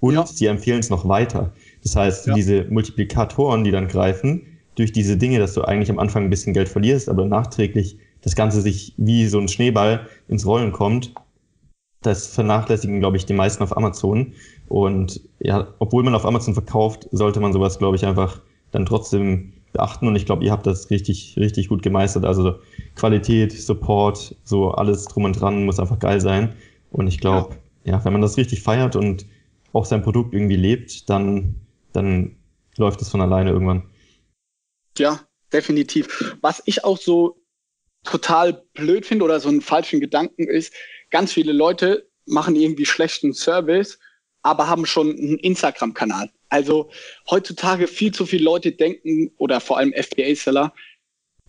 Und ja. sie empfehlen es noch weiter. Das heißt, ja. diese Multiplikatoren, die dann greifen, durch diese Dinge, dass du eigentlich am Anfang ein bisschen Geld verlierst, aber nachträglich das Ganze sich wie so ein Schneeball ins Rollen kommt, das vernachlässigen, glaube ich, die meisten auf Amazon. Und ja, obwohl man auf Amazon verkauft, sollte man sowas, glaube ich, einfach dann trotzdem beachten. Und ich glaube, ihr habt das richtig, richtig gut gemeistert. Also Qualität, Support, so alles drum und dran muss einfach geil sein. Und ich glaube, ja. ja, wenn man das richtig feiert und auch sein Produkt irgendwie lebt, dann dann läuft es von alleine irgendwann. Ja, definitiv. Was ich auch so total blöd finde oder so einen falschen Gedanken ist, ganz viele Leute machen irgendwie schlechten Service, aber haben schon einen Instagram-Kanal. Also heutzutage viel zu viele Leute denken oder vor allem FBA-Seller,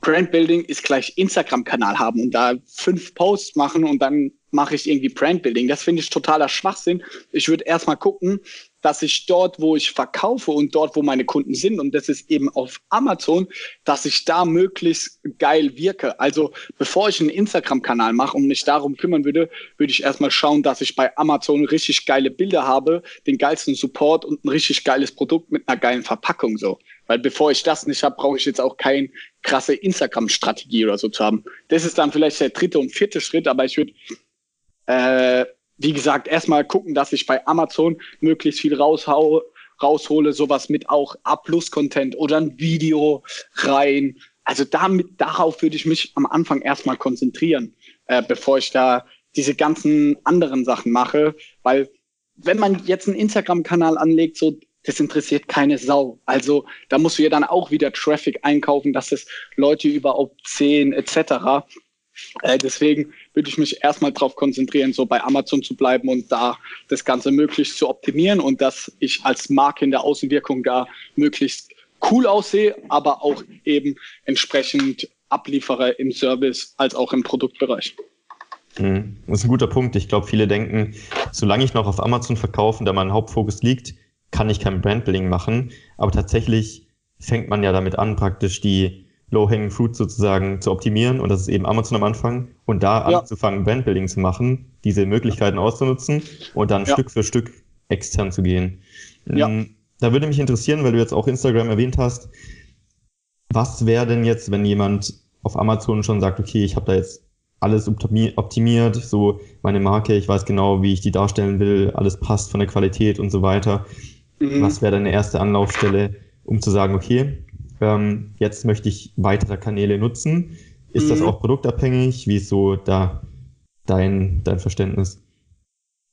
Brandbuilding ist gleich Instagram-Kanal haben und da fünf Posts machen und dann mache ich irgendwie Brandbuilding. Das finde ich totaler Schwachsinn. Ich würde erstmal gucken, dass ich dort, wo ich verkaufe und dort, wo meine Kunden sind, und das ist eben auf Amazon, dass ich da möglichst geil wirke. Also bevor ich einen Instagram-Kanal mache und mich darum kümmern würde, würde ich erstmal schauen, dass ich bei Amazon richtig geile Bilder habe, den geilsten Support und ein richtig geiles Produkt mit einer geilen Verpackung so. Weil bevor ich das nicht habe, brauche ich jetzt auch keine krasse Instagram-Strategie oder so zu haben. Das ist dann vielleicht der dritte und vierte Schritt, aber ich würde, äh, wie gesagt, erstmal gucken, dass ich bei Amazon möglichst viel raushaue, raushole, sowas mit auch A-Plus-Content oder ein Video rein. Also damit, darauf würde ich mich am Anfang erstmal konzentrieren, äh, bevor ich da diese ganzen anderen Sachen mache, weil wenn man jetzt einen Instagram-Kanal anlegt, so das interessiert keine Sau. Also da musst du ja dann auch wieder Traffic einkaufen, dass es Leute überhaupt sehen etc. Äh, deswegen würde ich mich erstmal darauf konzentrieren, so bei Amazon zu bleiben und da das Ganze möglichst zu optimieren und dass ich als Marke in der Außenwirkung da möglichst cool aussehe, aber auch eben entsprechend abliefere im Service als auch im Produktbereich. Mhm. Das ist ein guter Punkt. Ich glaube, viele denken, solange ich noch auf Amazon verkaufe da mein Hauptfokus liegt, kann ich kein Brandbuilding machen. Aber tatsächlich fängt man ja damit an, praktisch die Low-Hanging Fruit sozusagen zu optimieren. Und das ist eben Amazon am Anfang. Und da ja. anzufangen, Brandbuilding zu machen, diese Möglichkeiten auszunutzen und dann ja. Stück für Stück extern zu gehen. Ja. Mm, da würde mich interessieren, weil du jetzt auch Instagram erwähnt hast, was wäre denn jetzt, wenn jemand auf Amazon schon sagt, okay, ich habe da jetzt alles optimiert, so meine Marke, ich weiß genau, wie ich die darstellen will, alles passt von der Qualität und so weiter. Mhm. Was wäre deine erste Anlaufstelle, um zu sagen, okay, ähm, jetzt möchte ich weitere Kanäle nutzen? Ist mhm. das auch produktabhängig? Wie ist so da dein, dein Verständnis?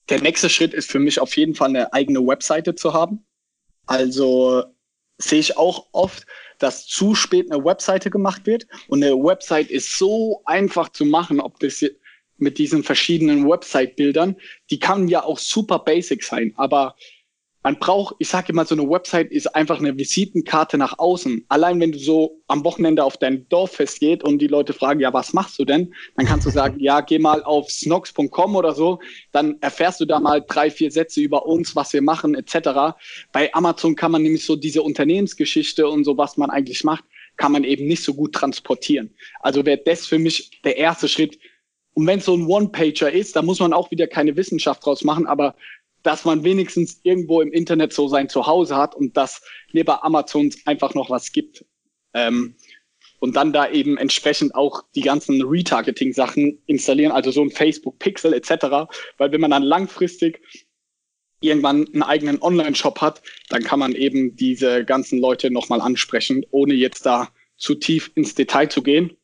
Der nächste Schritt ist für mich auf jeden Fall eine eigene Webseite zu haben. Also sehe ich auch oft, dass zu spät eine Webseite gemacht wird. Und eine Website ist so einfach zu machen, ob das mit diesen verschiedenen Website-Bildern, die kann ja auch super basic sein, aber man braucht, ich sage immer, so eine Website ist einfach eine Visitenkarte nach außen. Allein wenn du so am Wochenende auf dein Dorffest geht und die Leute fragen, ja, was machst du denn? Dann kannst du sagen, ja, geh mal auf snox.com oder so, dann erfährst du da mal drei, vier Sätze über uns, was wir machen, etc. Bei Amazon kann man nämlich so diese Unternehmensgeschichte und so, was man eigentlich macht, kann man eben nicht so gut transportieren. Also wäre das für mich der erste Schritt. Und wenn es so ein One-Pager ist, da muss man auch wieder keine Wissenschaft draus machen, aber dass man wenigstens irgendwo im Internet so sein Zuhause hat und dass neben Amazon einfach noch was gibt. Ähm, und dann da eben entsprechend auch die ganzen Retargeting-Sachen installieren, also so ein Facebook-Pixel etc. Weil wenn man dann langfristig irgendwann einen eigenen Online-Shop hat, dann kann man eben diese ganzen Leute nochmal ansprechen, ohne jetzt da zu tief ins Detail zu gehen.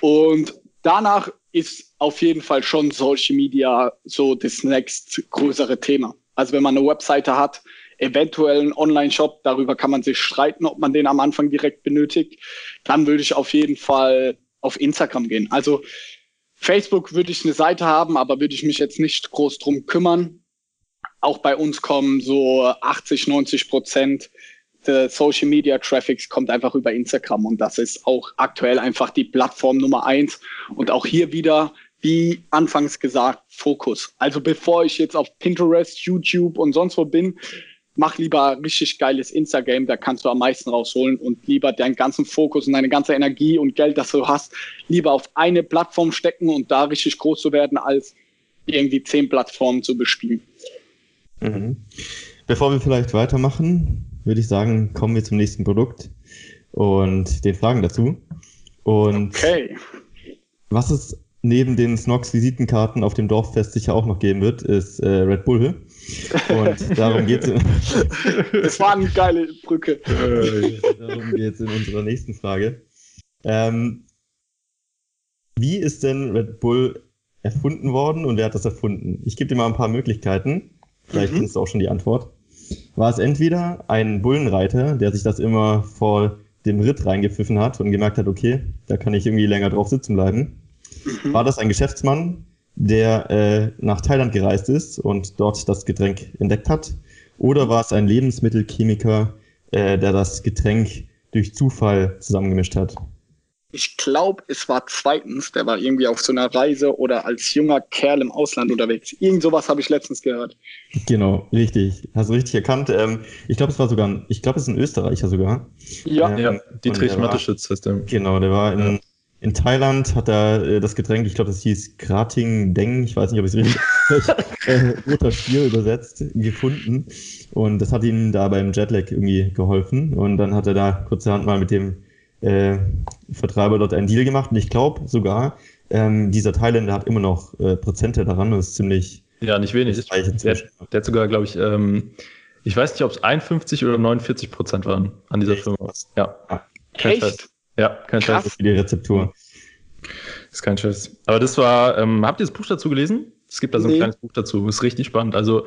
Und danach ist auf jeden Fall schon Social Media so das nächst größere Thema. Also wenn man eine Webseite hat, eventuell einen Online-Shop, darüber kann man sich streiten, ob man den am Anfang direkt benötigt, dann würde ich auf jeden Fall auf Instagram gehen. Also Facebook würde ich eine Seite haben, aber würde ich mich jetzt nicht groß drum kümmern. Auch bei uns kommen so 80, 90 Prozent des Social Media Traffics kommt einfach über Instagram und das ist auch aktuell einfach die Plattform Nummer eins. Und auch hier wieder, wie anfangs gesagt, Fokus. Also bevor ich jetzt auf Pinterest, YouTube und sonst wo bin, mach lieber richtig geiles Instagram, da kannst du am meisten rausholen und lieber deinen ganzen Fokus und deine ganze Energie und Geld, das du hast, lieber auf eine Plattform stecken und da richtig groß zu werden, als irgendwie zehn Plattformen zu bespielen. Mhm. Bevor wir vielleicht weitermachen, würde ich sagen, kommen wir zum nächsten Produkt und den Fragen dazu. Und okay. was es neben den Snox-Visitenkarten auf dem Dorffest sicher auch noch geben wird, ist äh, Red Bull. Und darum geht es. Das war eine geile Brücke. darum geht es in unserer nächsten Frage. Ähm, wie ist denn Red Bull erfunden worden und wer hat das erfunden? Ich gebe dir mal ein paar Möglichkeiten. Vielleicht mhm. du auch schon die Antwort war es entweder ein Bullenreiter, der sich das immer vor dem Ritt reingepfiffen hat und gemerkt hat, okay, da kann ich irgendwie länger drauf sitzen bleiben. Mhm. War das ein Geschäftsmann, der äh, nach Thailand gereist ist und dort das Getränk entdeckt hat? Oder war es ein Lebensmittelchemiker, äh, der das Getränk durch Zufall zusammengemischt hat? Ich glaube, es war zweitens, der war irgendwie auf so einer Reise oder als junger Kerl im Ausland unterwegs. Irgend sowas habe ich letztens gehört. Genau, richtig. Hast du richtig erkannt. Ähm, ich glaube, es war sogar, ein, ich glaube, es ist ein Österreicher sogar. Ja, ähm, ja Dietrich Matteschitz heißt der. Genau, der war in, in Thailand hat er äh, das Getränk, ich glaube, das hieß Grating Deng, ich weiß nicht, ob ich es richtig äh, roter Stier übersetzt, gefunden. Und das hat ihm da beim Jetlag irgendwie geholfen. Und dann hat er da kurzerhand mal mit dem äh, Vertreiber dort einen Deal gemacht. Und ich glaube sogar, ähm, dieser Thailänder hat immer noch äh, Prozente daran. Das ist ziemlich. Ja, nicht wenig. Der, der, hat sogar, glaube ich, ähm, ich weiß nicht, ob es 51 oder 49 Prozent waren an dieser Echt? Firma. Ja. Ah. Echt? Ja, kein Scheiß. Für die Rezeptur. ist kein Scheiß. Aber das war, ähm, habt ihr das Buch dazu gelesen? Es gibt da so ein nee. kleines Buch dazu. Ist richtig spannend. Also,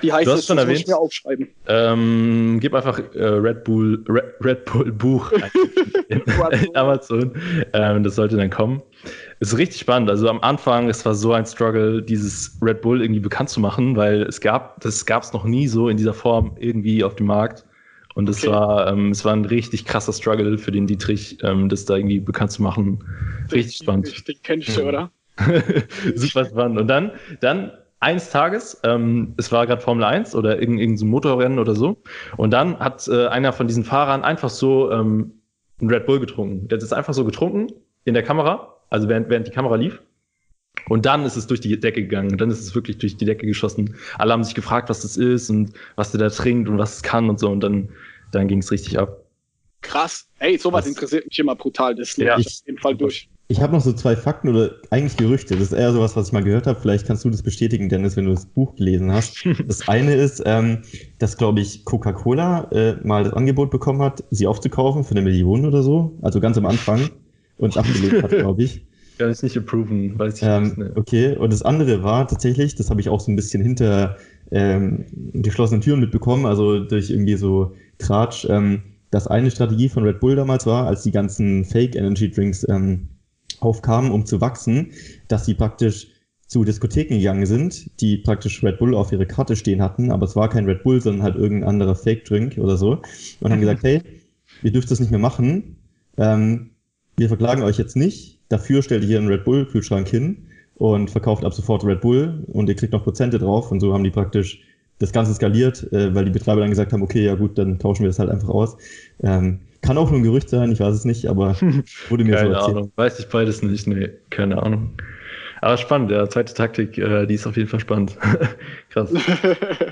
wie heißt du hast das? Schon erwähnt, muss ich mir aufschreiben. Ähm, gib einfach äh, Red Bull Red, Red Bull Buch in, in Amazon. Ähm, das sollte dann kommen. Ist richtig spannend. Also am Anfang, es war so ein Struggle, dieses Red Bull irgendwie bekannt zu machen, weil es gab, das gab es noch nie so in dieser Form irgendwie auf dem Markt. Und es okay. war, ähm, es war ein richtig krasser Struggle für den Dietrich, ähm, das da irgendwie bekannt zu machen. Richtig spannend. Den kennst du, oder? Super spannend. Und dann, dann eines Tages, ähm, es war gerade Formel 1 oder irgendein, irgendein so Motorrennen oder so, und dann hat äh, einer von diesen Fahrern einfach so ähm, ein Red Bull getrunken. Der hat es einfach so getrunken in der Kamera, also während, während die Kamera lief. Und dann ist es durch die Decke gegangen. Und dann ist es wirklich durch die Decke geschossen. Alle haben sich gefragt, was das ist und was der da trinkt und was es kann und so. Und dann, dann ging es richtig ab. Krass. Ey, sowas das, interessiert mich immer brutal. Das ja. ich auf jeden Fall durch. Ich habe noch so zwei Fakten oder eigentlich Gerüchte. Das ist eher sowas, was ich mal gehört habe. Vielleicht kannst du das bestätigen, Dennis, wenn du das Buch gelesen hast. Das eine ist, ähm, dass, glaube ich, Coca-Cola äh, mal das Angebot bekommen hat, sie aufzukaufen für eine Million oder so. Also ganz am Anfang. Und abgelehnt hat, glaube ich. Kann ich nicht approven, weiß ich ähm, nicht. Ne. Okay, und das andere war tatsächlich, das habe ich auch so ein bisschen hinter ähm, geschlossenen Türen mitbekommen, also durch irgendwie so Tratsch, ähm, dass eine Strategie von Red Bull damals war, als die ganzen Fake Energy Drinks ähm, aufkamen, um zu wachsen, dass sie praktisch zu Diskotheken gegangen sind, die praktisch Red Bull auf ihre Karte stehen hatten, aber es war kein Red Bull, sondern halt irgendein anderer Fake-Drink oder so. Und haben gesagt, hey, ihr dürft das nicht mehr machen. Ähm, wir verklagen euch jetzt nicht. Dafür stellt ihr hier einen Red Bull-Kühlschrank hin und verkauft ab sofort Red Bull und ihr kriegt noch Prozente drauf. Und so haben die praktisch das Ganze skaliert, äh, weil die Betreiber dann gesagt haben, okay, ja gut, dann tauschen wir das halt einfach aus. Ähm, kann auch nur ein Gerücht sein, ich weiß es nicht, aber wurde mir keine so erzählt. Ahnung, weiß ich beides nicht, nee, keine Ahnung. Aber spannend, ja, zweite Taktik, äh, die ist auf jeden Fall spannend. Krass.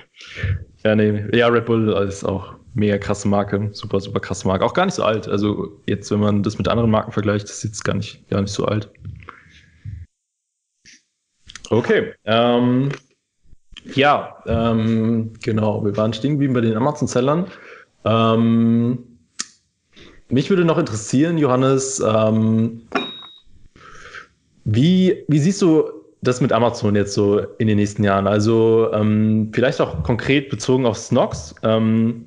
ja, nee, ja, Red Bull ist auch mega krasse Marke, super, super krasse Marke. Auch gar nicht so alt. Also jetzt, wenn man das mit anderen Marken vergleicht, ist jetzt gar nicht, gar nicht so alt. Okay. Ähm, ja, ähm, genau. Wir waren stehen geblieben bei den Amazon-Sellern. Ähm, mich würde noch interessieren, Johannes, ähm, wie, wie siehst du das mit Amazon jetzt so in den nächsten Jahren? Also ähm, vielleicht auch konkret bezogen auf Snox. Ähm,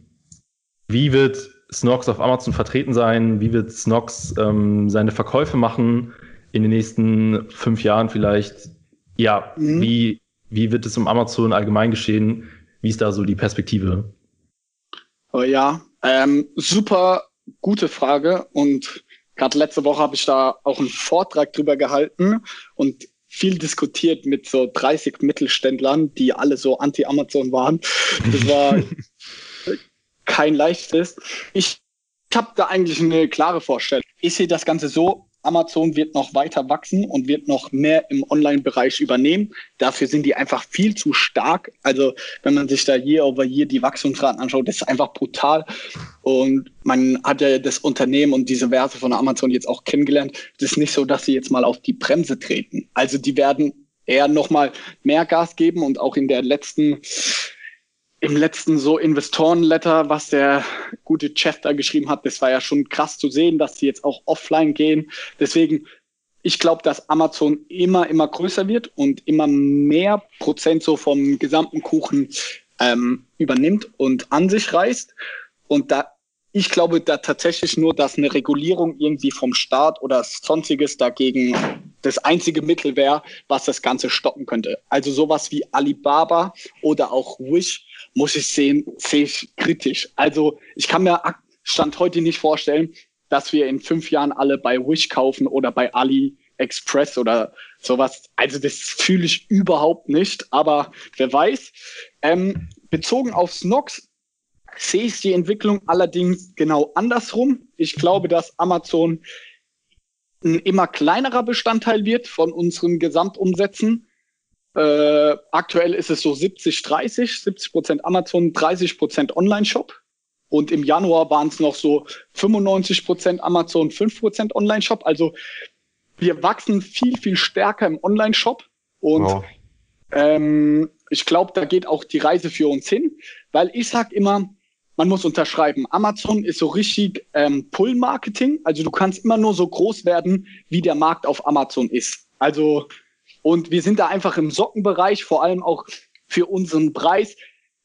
wie wird Snox auf Amazon vertreten sein? Wie wird Snox ähm, seine Verkäufe machen in den nächsten fünf Jahren vielleicht? Ja, mhm. wie, wie wird es um Amazon allgemein geschehen? Wie ist da so die Perspektive? Oh ja, ähm, super gute Frage und gerade letzte Woche habe ich da auch einen Vortrag drüber gehalten und viel diskutiert mit so 30 Mittelständlern, die alle so anti-Amazon waren. Das war kein leichtes. Ich, ich habe da eigentlich eine klare Vorstellung. Ich sehe das Ganze so, Amazon wird noch weiter wachsen und wird noch mehr im Online-Bereich übernehmen. Dafür sind die einfach viel zu stark. Also wenn man sich da year over year die Wachstumsraten anschaut, das ist einfach brutal. Und man hat ja das Unternehmen und diese Werte von Amazon jetzt auch kennengelernt. Es ist nicht so, dass sie jetzt mal auf die Bremse treten. Also die werden eher noch mal mehr Gas geben und auch in der letzten im letzten so Investorenletter, was der gute Chef da geschrieben hat, das war ja schon krass zu sehen, dass die jetzt auch offline gehen. Deswegen, ich glaube, dass Amazon immer, immer größer wird und immer mehr Prozent so vom gesamten Kuchen ähm, übernimmt und an sich reißt. Und da, ich glaube da tatsächlich nur, dass eine Regulierung irgendwie vom Staat oder sonstiges dagegen das einzige Mittel wäre, was das Ganze stoppen könnte. Also sowas wie Alibaba oder auch Wish muss ich sehen, sehe ich kritisch. Also ich kann mir Stand heute nicht vorstellen, dass wir in fünf Jahren alle bei Wish kaufen oder bei AliExpress oder sowas. Also das fühle ich überhaupt nicht, aber wer weiß. Ähm, bezogen auf Snox sehe ich die Entwicklung allerdings genau andersrum. Ich glaube, dass Amazon ein immer kleinerer Bestandteil wird von unseren Gesamtumsätzen. Äh, aktuell ist es so 70, 30, 70 Prozent Amazon, 30 Prozent Online-Shop. Und im Januar waren es noch so 95 Prozent Amazon, 5 Prozent Online-Shop. Also wir wachsen viel, viel stärker im Online-Shop. Und wow. ähm, ich glaube, da geht auch die Reise für uns hin, weil ich sag immer, man muss unterschreiben. Amazon ist so richtig ähm, Pull-Marketing. Also du kannst immer nur so groß werden, wie der Markt auf Amazon ist. Also, und wir sind da einfach im Sockenbereich, vor allem auch für unseren Preis.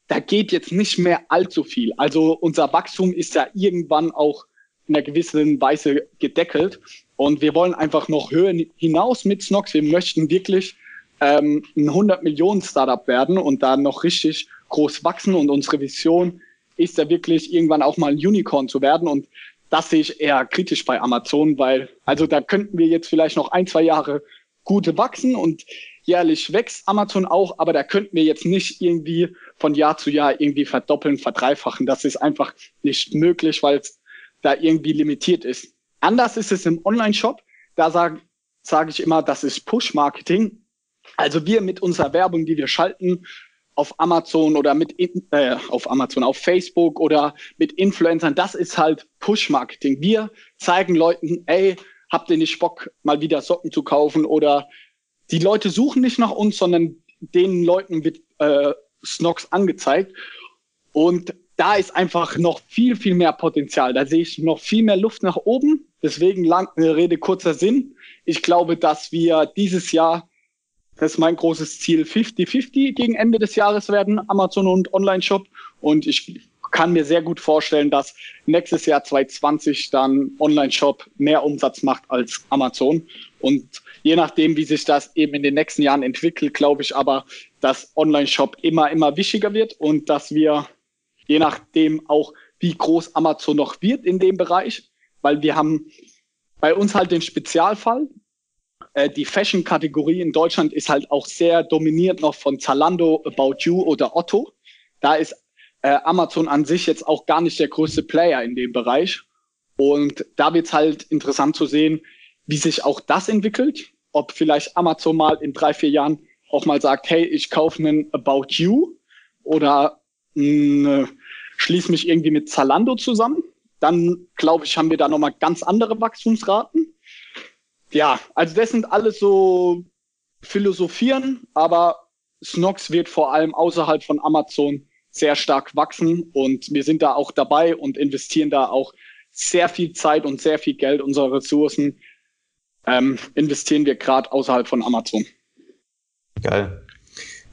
Da geht jetzt nicht mehr allzu viel. Also unser Wachstum ist ja irgendwann auch in einer gewissen Weise gedeckelt. Und wir wollen einfach noch höher hinaus mit Snox. Wir möchten wirklich ähm, ein 100 Millionen Startup werden und da noch richtig groß wachsen. Und unsere Vision ist ja wirklich irgendwann auch mal ein Unicorn zu werden. Und das sehe ich eher kritisch bei Amazon, weil also da könnten wir jetzt vielleicht noch ein, zwei Jahre gute wachsen und jährlich wächst Amazon auch, aber da könnten wir jetzt nicht irgendwie von Jahr zu Jahr irgendwie verdoppeln, verdreifachen. Das ist einfach nicht möglich, weil es da irgendwie limitiert ist. Anders ist es im Online-Shop. Da sage sag ich immer, das ist Push-Marketing. Also wir mit unserer Werbung, die wir schalten, auf Amazon oder mit äh, auf Amazon, auf Facebook oder mit Influencern, das ist halt Push-Marketing. Wir zeigen Leuten, ey, habt ihr nicht Bock, mal wieder Socken zu kaufen? Oder die Leute suchen nicht nach uns, sondern den Leuten wird äh, Snox angezeigt. Und da ist einfach noch viel, viel mehr Potenzial. Da sehe ich noch viel mehr Luft nach oben. Deswegen lang Rede, kurzer Sinn. Ich glaube, dass wir dieses Jahr das ist mein großes Ziel, 50-50 gegen Ende des Jahres werden, Amazon und Online-Shop. Und ich kann mir sehr gut vorstellen, dass nächstes Jahr 2020 dann Online-Shop mehr Umsatz macht als Amazon. Und je nachdem, wie sich das eben in den nächsten Jahren entwickelt, glaube ich aber, dass Online-Shop immer, immer wichtiger wird und dass wir, je nachdem auch, wie groß Amazon noch wird in dem Bereich, weil wir haben bei uns halt den Spezialfall, äh, die Fashion-Kategorie in Deutschland ist halt auch sehr dominiert noch von Zalando, About You oder Otto. Da ist äh, Amazon an sich jetzt auch gar nicht der größte Player in dem Bereich. Und da wird es halt interessant zu sehen, wie sich auch das entwickelt. Ob vielleicht Amazon mal in drei, vier Jahren auch mal sagt, hey, ich kaufe einen About You oder mh, äh, schließe mich irgendwie mit Zalando zusammen. Dann glaube ich, haben wir da nochmal ganz andere Wachstumsraten ja, also das sind alles so Philosophieren, aber Snox wird vor allem außerhalb von Amazon sehr stark wachsen und wir sind da auch dabei und investieren da auch sehr viel Zeit und sehr viel Geld, unsere Ressourcen ähm, investieren wir gerade außerhalb von Amazon. Geil.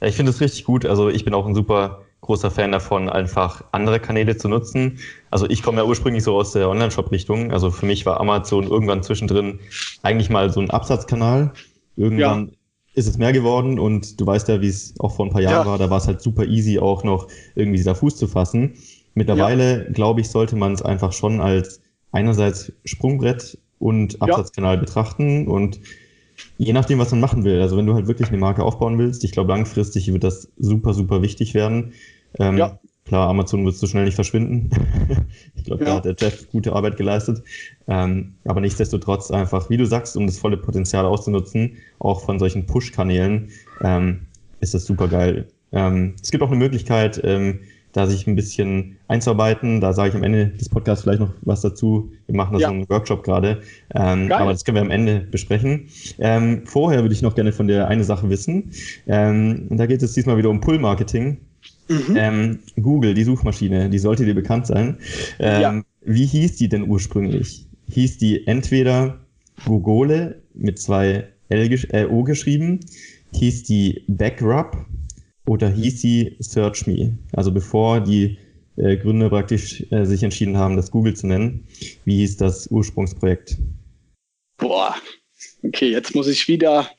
Ja, ich finde es richtig gut. Also ich bin auch ein super großer Fan davon, einfach andere Kanäle zu nutzen. Also ich komme ja ursprünglich so aus der Online-Shop-Richtung. Also für mich war Amazon irgendwann zwischendrin eigentlich mal so ein Absatzkanal. Irgendwann ja. Ist es mehr geworden und du weißt ja, wie es auch vor ein paar Jahren ja. war. Da war es halt super easy, auch noch irgendwie da Fuß zu fassen. Mittlerweile, ja. glaube ich, sollte man es einfach schon als einerseits Sprungbrett und Absatzkanal betrachten und je nachdem, was man machen will. Also wenn du halt wirklich eine Marke aufbauen willst, ich glaube langfristig wird das super, super wichtig werden. Ähm, ja. Klar, Amazon wird so schnell nicht verschwinden. ich glaube, ja. da hat der Jeff gute Arbeit geleistet. Ähm, aber nichtsdestotrotz einfach, wie du sagst, um das volle Potenzial auszunutzen, auch von solchen Push-Kanälen, ähm, ist das super geil. Ähm, es gibt auch eine Möglichkeit, ähm, da sich ein bisschen einzuarbeiten. Da sage ich am Ende des Podcasts vielleicht noch was dazu. Wir machen da ja. so einen Workshop gerade. Ähm, aber das können wir am Ende besprechen. Ähm, vorher würde ich noch gerne von der eine Sache wissen. Ähm, da geht es diesmal wieder um Pull-Marketing. Mhm. Ähm, Google, die Suchmaschine, die sollte dir bekannt sein. Ähm, ja. Wie hieß die denn ursprünglich? Hieß die entweder Google mit zwei L, äh, O geschrieben, hieß die Backrub oder hieß sie Search Me? Also bevor die äh, Gründer praktisch äh, sich entschieden haben, das Google zu nennen. Wie hieß das Ursprungsprojekt? Boah, okay, jetzt muss ich wieder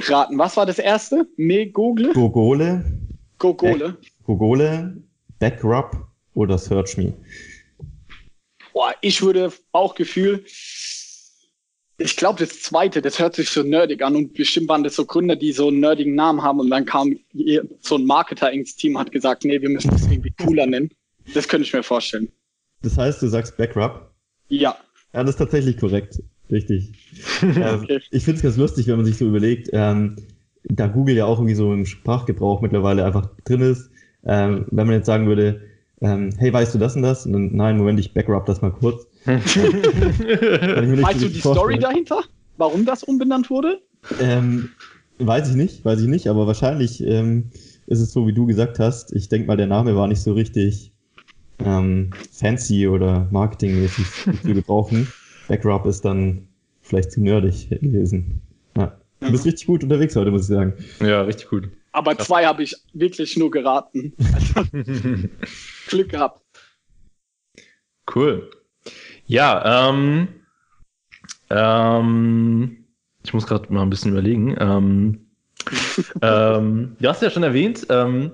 raten. Was war das erste? Me Google? Gogole. Gogole. Gogole, Backrub oder Search Me? Boah, ich würde auch Gefühl ich glaube, das zweite, das hört sich so nerdig an und bestimmt waren das so Gründer, die so einen nerdigen Namen haben und dann kam so ein Marketer ins Team, hat gesagt, nee, wir müssen das irgendwie cooler nennen. Das könnte ich mir vorstellen. Das heißt, du sagst Backrub? Ja. Ja, das ist tatsächlich korrekt. richtig. ähm, okay. Ich finde es ganz lustig, wenn man sich so überlegt, ähm, da Google ja auch irgendwie so im Sprachgebrauch mittlerweile einfach drin ist. Ähm, wenn man jetzt sagen würde, ähm, hey, weißt du das und das? Und dann, nein, Moment, ich backrub das mal kurz. weißt du die Story dahinter? Warum das umbenannt wurde? Ähm, weiß ich nicht, weiß ich nicht, aber wahrscheinlich ähm, ist es so, wie du gesagt hast. Ich denke mal, der Name war nicht so richtig ähm, fancy oder marketingmäßig zu gebrauchen. Backrub ist dann vielleicht zu nerdig gewesen. Ja. Du bist richtig gut unterwegs heute, muss ich sagen. Ja, richtig gut. Aber Krass. zwei habe ich wirklich nur geraten. Glück gehabt. Cool. Ja, ähm, ähm, ich muss gerade mal ein bisschen überlegen. Ähm, ähm, du hast ja schon erwähnt, ähm,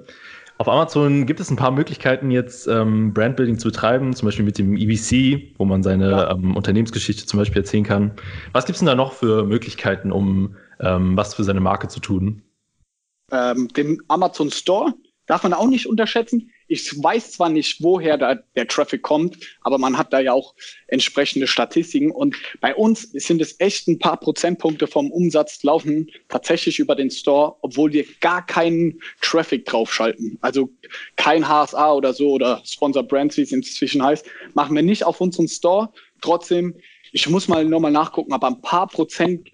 auf Amazon gibt es ein paar Möglichkeiten, jetzt ähm, Brandbuilding zu betreiben, zum Beispiel mit dem EBC, wo man seine ja. ähm, Unternehmensgeschichte zum Beispiel erzählen kann. Was gibt es denn da noch für Möglichkeiten, um ähm, was für seine Marke zu tun? Ähm, den Amazon Store darf man auch nicht unterschätzen. Ich weiß zwar nicht, woher da der Traffic kommt, aber man hat da ja auch entsprechende Statistiken. Und bei uns sind es echt ein paar Prozentpunkte vom Umsatz laufen tatsächlich über den Store, obwohl wir gar keinen Traffic draufschalten. Also kein HSA oder so oder Sponsor Brands, wie es inzwischen heißt, machen wir nicht auf unseren Store. Trotzdem, ich muss mal nochmal nachgucken, aber ein paar Prozent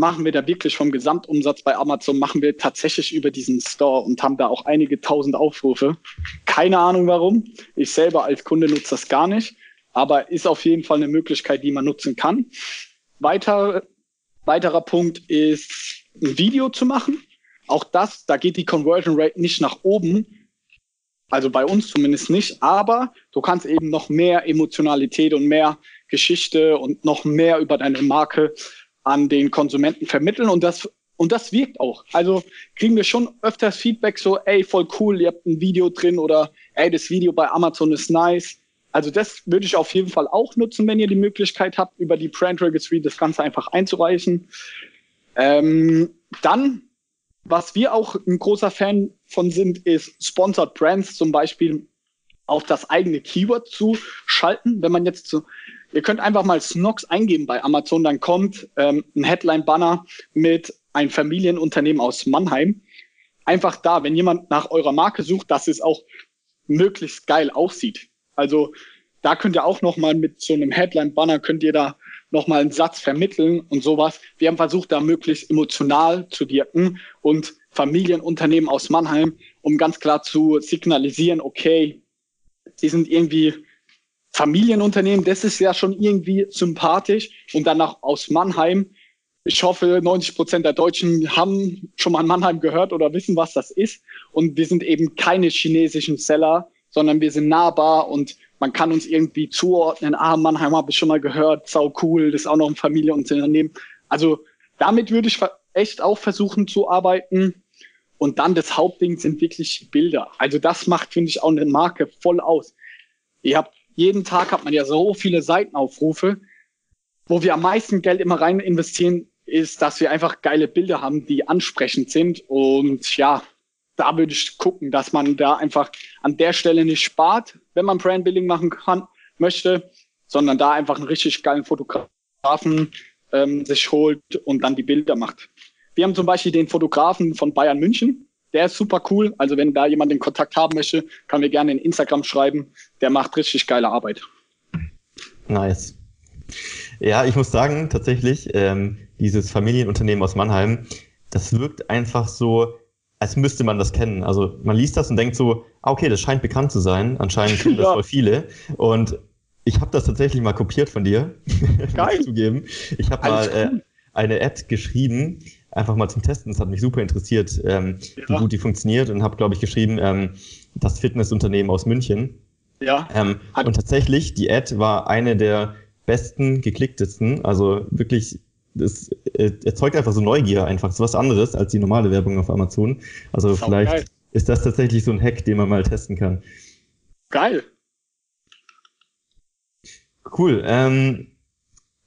machen wir da wirklich vom Gesamtumsatz bei Amazon, machen wir tatsächlich über diesen Store und haben da auch einige tausend Aufrufe. Keine Ahnung warum. Ich selber als Kunde nutze das gar nicht, aber ist auf jeden Fall eine Möglichkeit, die man nutzen kann. Weiter, weiterer Punkt ist, ein Video zu machen. Auch das, da geht die Conversion Rate nicht nach oben. Also bei uns zumindest nicht, aber du kannst eben noch mehr Emotionalität und mehr Geschichte und noch mehr über deine Marke an den Konsumenten vermitteln und das und das wirkt auch. Also kriegen wir schon öfters Feedback so, ey, voll cool, ihr habt ein Video drin oder ey, das Video bei Amazon ist nice. Also das würde ich auf jeden Fall auch nutzen, wenn ihr die Möglichkeit habt, über die Brand Registry das Ganze einfach einzureichen. Ähm, dann, was wir auch ein großer Fan von sind, ist Sponsored Brands zum Beispiel auf das eigene Keyword zu schalten. Wenn man jetzt so Ihr könnt einfach mal Snox eingeben bei Amazon, dann kommt ähm, ein Headline-Banner mit ein Familienunternehmen aus Mannheim. Einfach da, wenn jemand nach eurer Marke sucht, dass es auch möglichst geil aussieht. Also da könnt ihr auch noch mal mit so einem Headline-Banner könnt ihr da noch mal einen Satz vermitteln und sowas. Wir haben versucht, da möglichst emotional zu wirken und Familienunternehmen aus Mannheim, um ganz klar zu signalisieren, okay, die sind irgendwie Familienunternehmen, das ist ja schon irgendwie sympathisch. Und danach aus Mannheim. Ich hoffe, 90 Prozent der Deutschen haben schon mal Mannheim gehört oder wissen, was das ist. Und wir sind eben keine chinesischen Seller, sondern wir sind nahbar und man kann uns irgendwie zuordnen. Ah, Mannheim habe ich schon mal gehört, sau cool, das ist auch noch ein Familienunternehmen. Also damit würde ich echt auch versuchen zu arbeiten. Und dann das Hauptding sind wirklich Bilder. Also das macht, finde ich, auch eine Marke voll aus. Ihr habt jeden Tag hat man ja so viele Seitenaufrufe. Wo wir am meisten Geld immer rein investieren, ist, dass wir einfach geile Bilder haben, die ansprechend sind. Und ja, da würde ich gucken, dass man da einfach an der Stelle nicht spart, wenn man Brandbuilding machen kann, möchte, sondern da einfach einen richtig geilen Fotografen ähm, sich holt und dann die Bilder macht. Wir haben zum Beispiel den Fotografen von Bayern München, der ist super cool. Also wenn da jemand den Kontakt haben möchte, kann mir gerne in Instagram schreiben. Der macht richtig geile Arbeit. Nice. Ja, ich muss sagen, tatsächlich, ähm, dieses Familienunternehmen aus Mannheim, das wirkt einfach so, als müsste man das kennen. Also man liest das und denkt so, ah, okay, das scheint bekannt zu sein. Anscheinend kennen das ja. voll viele. Und ich habe das tatsächlich mal kopiert von dir. Geil. zugeben. Ich habe mal äh, eine Ad geschrieben, einfach mal zum Testen. Das hat mich super interessiert, ähm, ja. wie gut die funktioniert und habe, glaube ich, geschrieben, ähm, das Fitnessunternehmen aus München. Ja. Ähm, und tatsächlich, die Ad war eine der besten, geklicktesten. Also wirklich, es äh, erzeugt einfach so Neugier einfach. Das ist was anderes als die normale Werbung auf Amazon. Also vielleicht geil. ist das tatsächlich so ein Hack, den man mal testen kann. Geil. Cool. Ähm,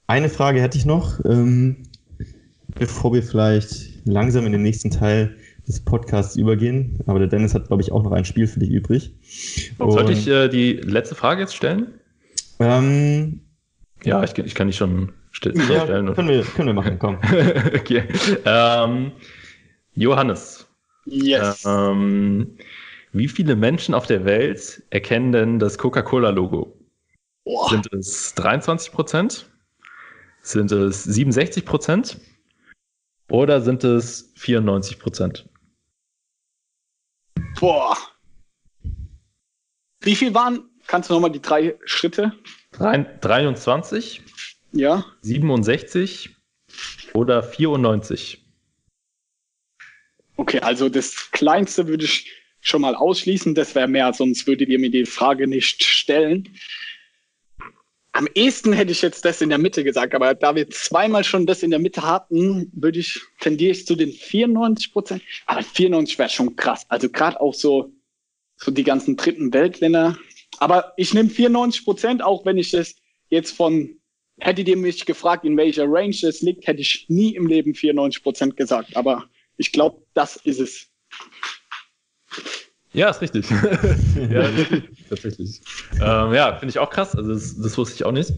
eine Frage hätte ich noch. Ähm, bevor wir vielleicht langsam in den nächsten Teil des Podcasts übergehen. Aber der Dennis hat, glaube ich, auch noch ein Spiel für dich übrig. Und Sollte ich äh, die letzte Frage jetzt stellen? Ähm, ja, ich, ich, kann die schon Stell, ja, können, wir, können wir machen, komm. okay. Ähm, Johannes. Yes. Ähm, wie viele Menschen auf der Welt erkennen denn das Coca-Cola-Logo? Sind es 23 Prozent? Sind es 67 Prozent? Oder sind es 94 Prozent? Boah. Wie viel waren? Kannst du nochmal die drei Schritte? 23, ja. 67 oder 94. Okay, also das kleinste würde ich schon mal ausschließen. Das wäre mehr, sonst würdet ihr mir die Frage nicht stellen. Am ehesten hätte ich jetzt das in der Mitte gesagt, aber da wir zweimal schon das in der Mitte hatten, würde ich, tendiere ich zu den 94 Prozent. Aber 94 wäre schon krass. Also gerade auch so, so die ganzen dritten Weltländer. Aber ich nehme 94 Prozent, auch wenn ich das jetzt von, hättet ihr mich gefragt, in welcher Range das liegt, hätte ich nie im Leben 94 Prozent gesagt. Aber ich glaube, das ist es. Ja, ist richtig. ja, tatsächlich. Ähm, ja, finde ich auch krass. Also das, das wusste ich auch nicht.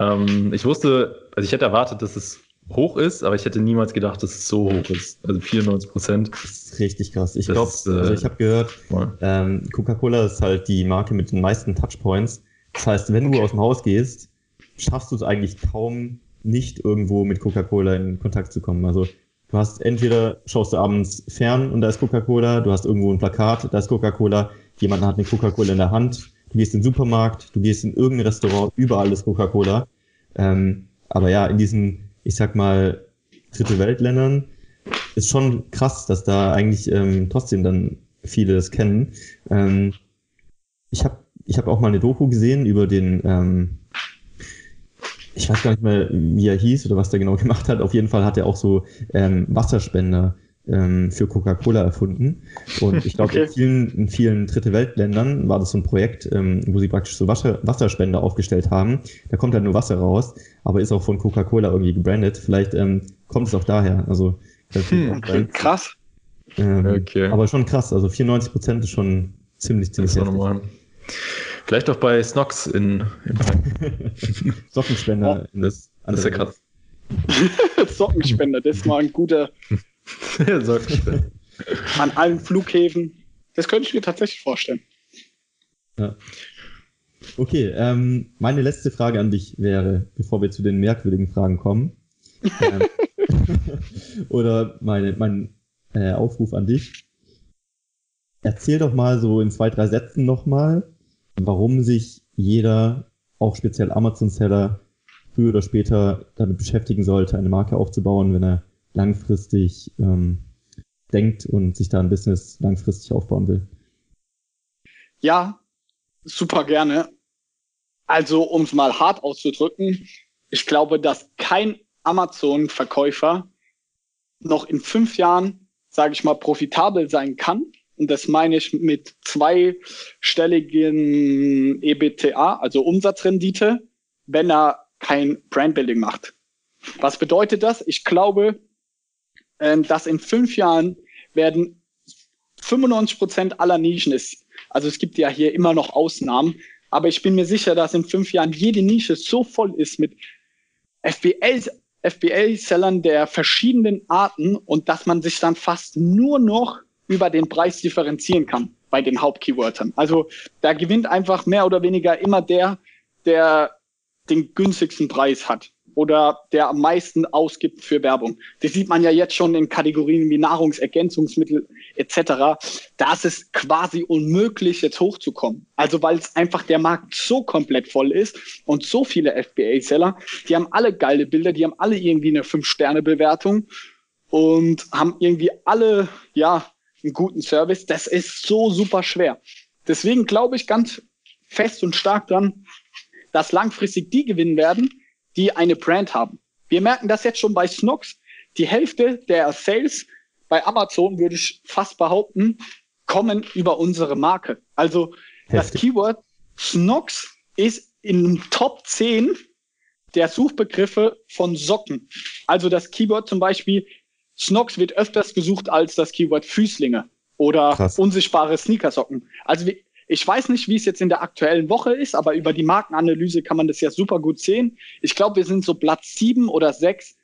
Ähm, ich wusste, also ich hätte erwartet, dass es hoch ist, aber ich hätte niemals gedacht, dass es so hoch ist. Also 94 Prozent. Das ist richtig krass. Ich glaube, äh, also ich habe gehört, ähm, Coca-Cola ist halt die Marke mit den meisten Touchpoints. Das heißt, wenn du aus dem Haus gehst, schaffst du es eigentlich kaum nicht irgendwo mit Coca-Cola in Kontakt zu kommen. Also Du hast entweder schaust du abends fern und da ist Coca-Cola, du hast irgendwo ein Plakat, da ist Coca-Cola, jemand hat eine Coca-Cola in der Hand, du gehst in den Supermarkt, du gehst in irgendein Restaurant, überall ist Coca-Cola. Ähm, aber ja, in diesen, ich sag mal, Dritte Weltländern ist schon krass, dass da eigentlich ähm, trotzdem dann viele das kennen. Ähm, ich habe ich hab auch mal eine Doku gesehen über den ähm, ich weiß gar nicht mehr, wie er hieß oder was der genau gemacht hat. Auf jeden Fall hat er auch so ähm, Wasserspender ähm, für Coca-Cola erfunden. Und ich glaube, okay. in vielen, in vielen Dritte Weltländern war das so ein Projekt, ähm, wo sie praktisch so Wasser, Wasserspender aufgestellt haben. Da kommt halt nur Wasser raus, aber ist auch von Coca-Cola irgendwie gebrandet. Vielleicht ähm, kommt es auch daher. Also hm, okay, krass. Ähm, okay. Aber schon krass. Also 94 Prozent ist schon ziemlich, ziemlich heftig. Vielleicht auch bei Snox in, Sockenspender. Oh, das, das ist ja krass. Sockenspender, das ist mal ein guter Sockenspender. An allen Flughäfen. Das könnte ich mir tatsächlich vorstellen. Ja. Okay, ähm, meine letzte Frage an dich wäre, bevor wir zu den merkwürdigen Fragen kommen, ähm, oder meine, mein äh, Aufruf an dich. Erzähl doch mal so in zwei, drei Sätzen nochmal, warum sich jeder, auch speziell Amazon-Seller, früher oder später damit beschäftigen sollte, eine Marke aufzubauen, wenn er langfristig ähm, denkt und sich da ein Business langfristig aufbauen will. Ja, super gerne. Also, um es mal hart auszudrücken, ich glaube, dass kein Amazon-Verkäufer noch in fünf Jahren, sage ich mal, profitabel sein kann, und das meine ich mit zweistelligen EBTA, also Umsatzrendite, wenn er kein Brandbuilding macht. Was bedeutet das? Ich glaube, ähm, dass in fünf Jahren werden 95 Prozent aller Nischen ist. Also es gibt ja hier immer noch Ausnahmen, aber ich bin mir sicher, dass in fünf Jahren jede Nische so voll ist mit FBA, FBA-Sellern der verschiedenen Arten und dass man sich dann fast nur noch über den Preis differenzieren kann bei den Hauptkeywörtern. Also da gewinnt einfach mehr oder weniger immer der, der den günstigsten Preis hat oder der am meisten ausgibt für Werbung. Das sieht man ja jetzt schon in Kategorien wie Nahrungsergänzungsmittel etc. Da ist es quasi unmöglich, jetzt hochzukommen. Also weil es einfach der Markt so komplett voll ist und so viele FBA-Seller, die haben alle geile Bilder, die haben alle irgendwie eine Fünf-Sterne-Bewertung und haben irgendwie alle, ja, einen guten Service. Das ist so super schwer. Deswegen glaube ich ganz fest und stark dran, dass langfristig die gewinnen werden, die eine Brand haben. Wir merken das jetzt schon bei Snox. Die Hälfte der Sales bei Amazon, würde ich fast behaupten, kommen über unsere Marke. Also Heftig. das Keyword Snox ist in Top 10 der Suchbegriffe von Socken. Also das Keyword zum Beispiel Snox wird öfters gesucht als das Keyword Füßlinge oder Krass. unsichtbare Sneakersocken. Also wir, Ich weiß nicht, wie es jetzt in der aktuellen Woche ist, aber über die Markenanalyse kann man das ja super gut sehen. Ich glaube, wir sind so Platz sieben oder sechs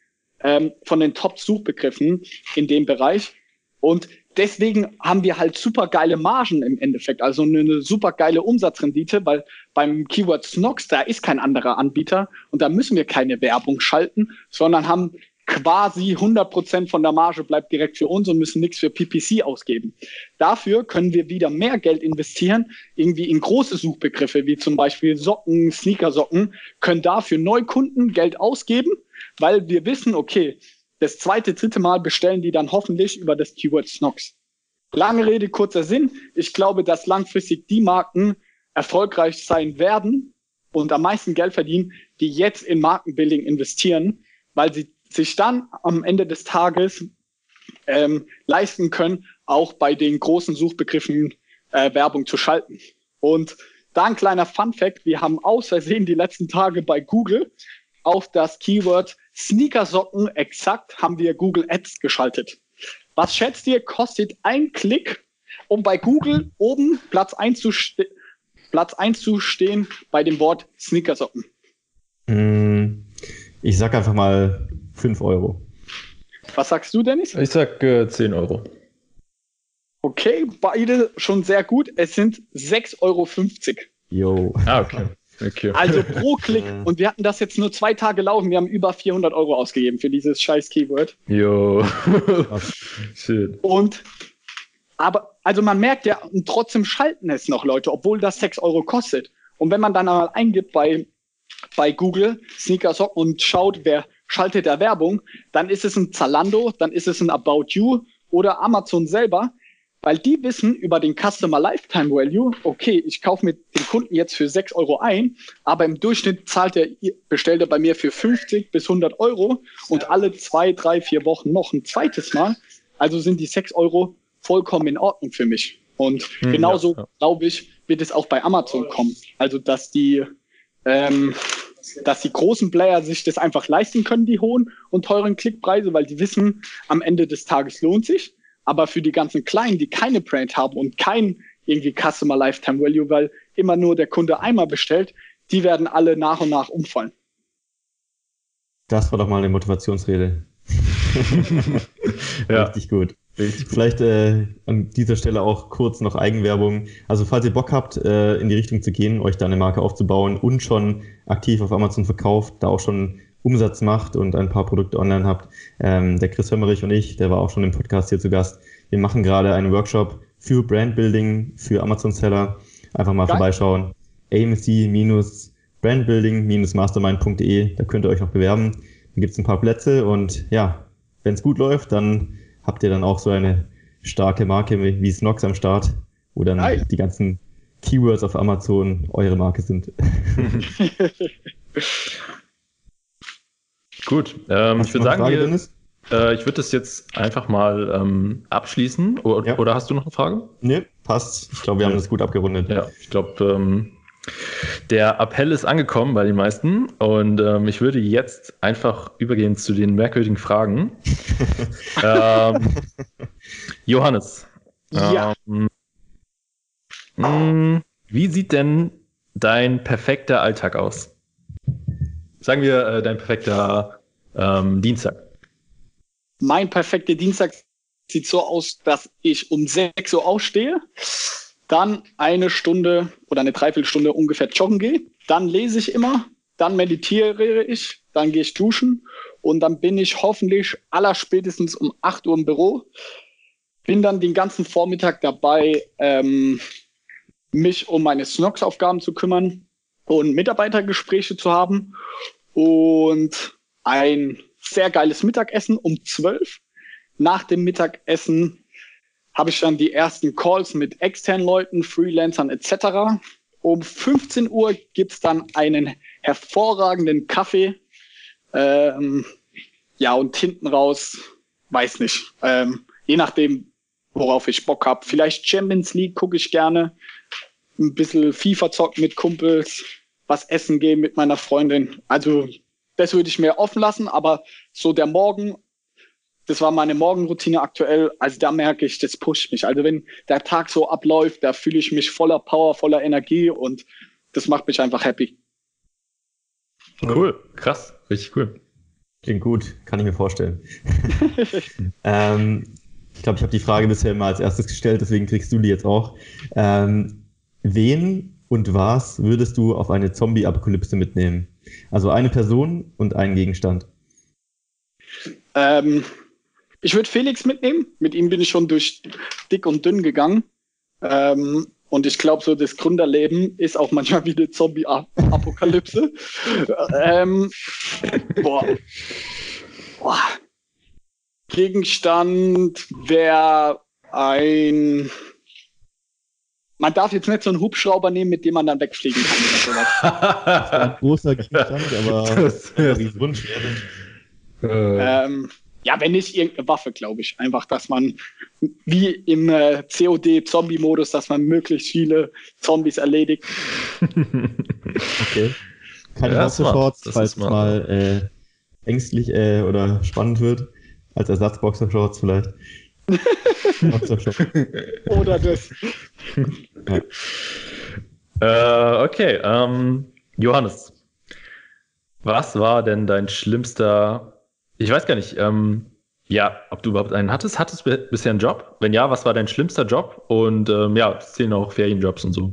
ähm, von den Top-Suchbegriffen in dem Bereich. Und deswegen haben wir halt super geile Margen im Endeffekt, also eine, eine super geile Umsatzrendite, weil beim Keyword Snox, da ist kein anderer Anbieter und da müssen wir keine Werbung schalten, sondern haben quasi 100 Prozent von der Marge bleibt direkt für uns und müssen nichts für PPC ausgeben. Dafür können wir wieder mehr Geld investieren, irgendwie in große Suchbegriffe, wie zum Beispiel Socken, Sneakersocken, können dafür Neukunden Geld ausgeben, weil wir wissen, okay, das zweite, dritte Mal bestellen die dann hoffentlich über das Keyword Snox. Lange Rede, kurzer Sinn. Ich glaube, dass langfristig die Marken erfolgreich sein werden und am meisten Geld verdienen, die jetzt in Markenbuilding investieren, weil sie sich dann am Ende des Tages ähm, leisten können, auch bei den großen Suchbegriffen äh, Werbung zu schalten. Und da ein kleiner Fun Fact, wir haben aus Versehen die letzten Tage bei Google auf das Keyword Sneakersocken exakt haben wir Google Ads geschaltet. Was schätzt ihr, kostet ein Klick, um bei Google oben Platz 1 zu, Platz 1 zu stehen bei dem Wort Sneakersocken? Hm, ich sag einfach mal 5 Euro. Was sagst du, Dennis? Ich sag äh, 10 Euro. Okay, beide schon sehr gut. Es sind 6,50 Euro. Jo. Ah, okay. okay. Also pro Klick. Und wir hatten das jetzt nur zwei Tage laufen. Wir haben über 400 Euro ausgegeben für dieses scheiß Keyword. Jo. Schön. Und aber, also man merkt ja, und trotzdem schalten es noch Leute, obwohl das 6 Euro kostet. Und wenn man dann mal eingibt bei, bei Google Sneakers und schaut, wer schaltet der Werbung, dann ist es ein Zalando, dann ist es ein About You oder Amazon selber, weil die wissen über den Customer Lifetime Value, okay, ich kaufe mir den Kunden jetzt für 6 Euro ein, aber im Durchschnitt zahlt er, bestellt er bei mir für 50 bis 100 Euro und alle zwei, drei, vier Wochen noch ein zweites Mal. Also sind die 6 Euro vollkommen in Ordnung für mich. Und hm, genauso, ja, ja. glaube ich, wird es auch bei Amazon kommen. Also, dass die, ähm, dass die großen Player sich das einfach leisten können, die hohen und teuren Klickpreise, weil die wissen, am Ende des Tages lohnt sich. Aber für die ganzen Kleinen, die keine Brand haben und kein irgendwie Customer Lifetime Value, weil immer nur der Kunde einmal bestellt, die werden alle nach und nach umfallen. Das war doch mal eine Motivationsrede. ja. Richtig gut. Vielleicht äh, an dieser Stelle auch kurz noch Eigenwerbung. Also falls ihr Bock habt, äh, in die Richtung zu gehen, euch da eine Marke aufzubauen und schon aktiv auf Amazon verkauft, da auch schon Umsatz macht und ein paar Produkte online habt, ähm, der Chris Hömmerich und ich, der war auch schon im Podcast hier zu Gast, wir machen gerade einen Workshop für Brandbuilding, für Amazon-Seller. Einfach mal Geil. vorbeischauen. amc-brandbuilding-mastermind.de, da könnt ihr euch noch bewerben. Da gibt es ein paar Plätze und ja, wenn es gut läuft, dann habt ihr dann auch so eine starke Marke wie Snox am Start, wo dann Nein. die ganzen Keywords auf Amazon eure Marke sind. Gut, ähm, ich würde sagen, wir, äh, ich würde das jetzt einfach mal ähm, abschließen. Oder, ja. oder, hast du noch eine Frage? Nee, passt. Ich glaube, wir haben das gut abgerundet. Ja, ich glaube, ähm, der Appell ist angekommen bei den meisten und ähm, ich würde jetzt einfach übergehen zu den merkwürdigen Fragen. ähm, Johannes, ja. Ähm, mh, hm, wie sieht denn dein perfekter Alltag aus? Sagen wir äh, dein perfekter ähm, Dienstag. Mein perfekter Dienstag sieht so aus, dass ich um 6 Uhr aufstehe dann eine Stunde oder eine Dreiviertelstunde ungefähr joggen gehe. Dann lese ich immer, dann meditiere ich, dann gehe ich duschen und dann bin ich hoffentlich allerspätestens um 8 Uhr im Büro. Bin dann den ganzen Vormittag dabei, ähm, mich um meine Snox-Aufgaben zu kümmern und Mitarbeitergespräche zu haben und ein sehr geiles Mittagessen um 12. Nach dem Mittagessen habe ich dann die ersten Calls mit externen Leuten, Freelancern etc. Um 15 Uhr gibt's dann einen hervorragenden Kaffee. Ähm, ja, und hinten raus, weiß nicht, ähm, je nachdem, worauf ich Bock habe. Vielleicht Champions League gucke ich gerne. Ein bisschen FIFA zocken mit Kumpels, was essen gehen mit meiner Freundin. Also das würde ich mir offen lassen, aber so der Morgen das war meine Morgenroutine aktuell. Also da merke ich, das pusht mich. Also wenn der Tag so abläuft, da fühle ich mich voller Power, voller Energie und das macht mich einfach happy. Cool, krass, richtig cool. Klingt gut, kann ich mir vorstellen. ähm, ich glaube, ich habe die Frage bisher mal als erstes gestellt, deswegen kriegst du die jetzt auch. Ähm, wen und was würdest du auf eine Zombie-Apokalypse mitnehmen? Also eine Person und einen Gegenstand. Ähm, ich würde Felix mitnehmen. Mit ihm bin ich schon durch dick und dünn gegangen. Ähm, und ich glaube, so das Gründerleben ist auch manchmal wie eine Zombie-Apokalypse. ähm, boah. boah. Gegenstand wäre ein. Man darf jetzt nicht so einen Hubschrauber nehmen, mit dem man dann wegfliegen kann. Oder sowas. ein großer Gegenstand, aber das ist Wunsch. Ähm, ja, wenn nicht irgendeine Waffe, glaube ich. Einfach, dass man wie im äh, COD-Zombie-Modus, dass man möglichst viele Zombies erledigt. okay. Keine ja, Boxershorts, falls es mal äh, ängstlich äh, oder spannend wird. Als Ersatz Boxershorts vielleicht. oder das. Ja. Äh, okay, ähm, Johannes. Was war denn dein schlimmster ich weiß gar nicht, ähm, ja, ob du überhaupt einen hattest. Hattest du bisher einen Job? Wenn ja, was war dein schlimmster Job? Und ähm, ja, zählen auch Ferienjobs und so.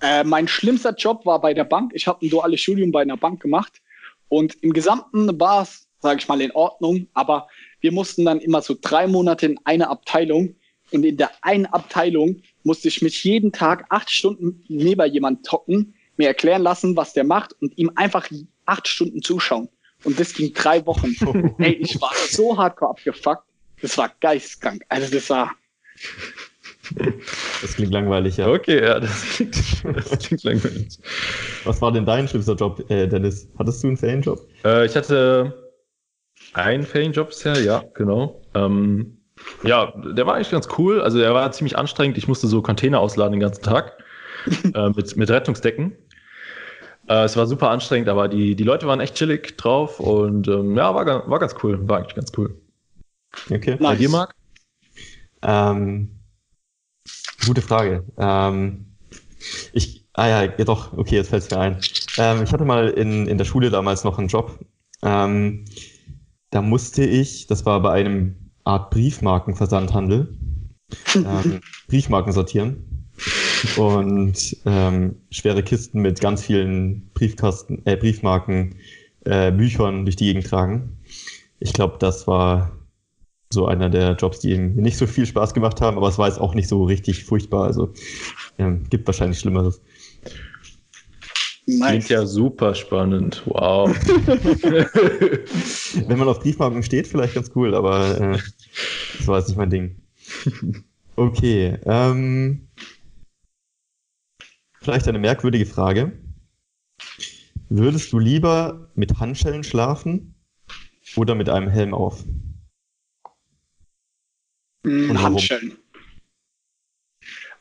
Äh, mein schlimmster Job war bei der Bank. Ich habe ein duales Studium bei einer Bank gemacht. Und im Gesamten war es, sage ich mal, in Ordnung. Aber wir mussten dann immer so drei Monate in eine Abteilung. Und in der einen Abteilung musste ich mich jeden Tag acht Stunden neben jemand tocken, mir erklären lassen, was der macht und ihm einfach acht Stunden zuschauen. Und das ging drei Wochen. Ey, ich war so hardcore abgefuckt. Das war geistkrank. Also das war. Das klingt langweilig, ja. Okay, ja, das klingt, das klingt langweilig. Was war denn dein schlimmster Job, äh, Dennis? Hattest du einen Ferienjob? Äh, ich hatte einen Ferienjob bisher, ja, genau. Ähm, ja, der war eigentlich ganz cool. Also der war ziemlich anstrengend. Ich musste so Container ausladen den ganzen Tag äh, mit, mit Rettungsdecken. Äh, es war super anstrengend, aber die, die Leute waren echt chillig drauf und ähm, ja, war, war ganz cool. War eigentlich ganz cool. Okay. Nice. Bei dir, Marc? Ähm, gute Frage. Ähm, ich, ah ja, ja, doch, okay, jetzt fällt es mir ein. Ähm, ich hatte mal in, in der Schule damals noch einen Job. Ähm, da musste ich, das war bei einem Art Briefmarkenversandhandel, ähm, Briefmarken sortieren und ähm, schwere Kisten mit ganz vielen Briefkasten, äh, Briefmarken, äh, Büchern durch die Gegend tragen. Ich glaube, das war so einer der Jobs, die mir nicht so viel Spaß gemacht haben, aber es war jetzt auch nicht so richtig furchtbar. Also ähm, gibt wahrscheinlich Schlimmeres. Nice. Klingt ja super spannend. Wow. Wenn man auf Briefmarken steht, vielleicht ganz cool, aber äh, das war jetzt nicht mein Ding. Okay. Ähm, Vielleicht eine merkwürdige Frage. Würdest du lieber mit Handschellen schlafen oder mit einem Helm auf? Mm, Handschellen.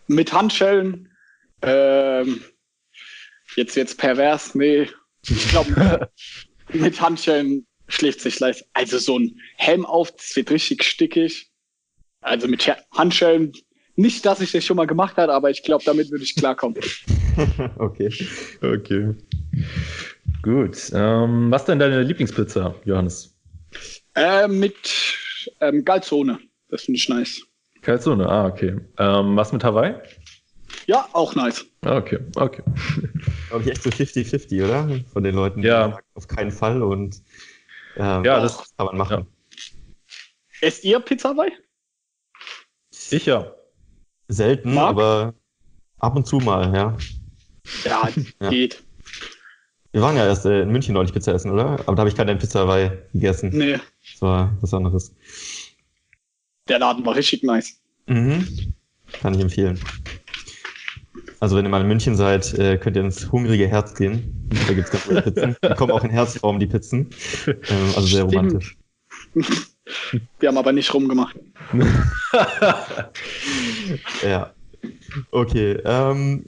Mit Handschellen. Ähm, jetzt jetzt pervers, nee. Ich glaube, mit Handschellen schläft sich leicht. Also so ein Helm auf, das wird richtig stickig. Also mit Handschellen nicht, dass ich das schon mal gemacht habe, aber ich glaube, damit würde ich klarkommen. okay. Okay. Gut. Ähm, was denn deine Lieblingspizza, Johannes? Äh, mit ähm, Galzone. Das finde ich nice. Galzone, ah, okay. Ähm, was mit Hawaii? Ja, auch nice. Ah, okay, okay. Glaube ich echt so 50-50, oder? Von den Leuten, die ja. sagen, auf keinen Fall und ähm, ja, das kann man machen. Ja. Esst ihr Pizza Hawaii? Ich ja. Selten, Mark? aber ab und zu mal, ja. Ja, ja. geht. Wir waren ja erst äh, in München neulich Pizza essen, oder? Aber da habe ich keine Pizza Hawaii gegessen. Nee. Das war was anderes. Der Laden war richtig nice. Mhm. Kann ich empfehlen. Also wenn ihr mal in München seid, äh, könnt ihr ins hungrige Herz gehen. Da gibt es ganz gute Pizzen. Die kommen auch in Herzform, die Pizzen. Ähm, also sehr romantisch. Wir haben aber nicht rumgemacht. ja. Okay. Ähm,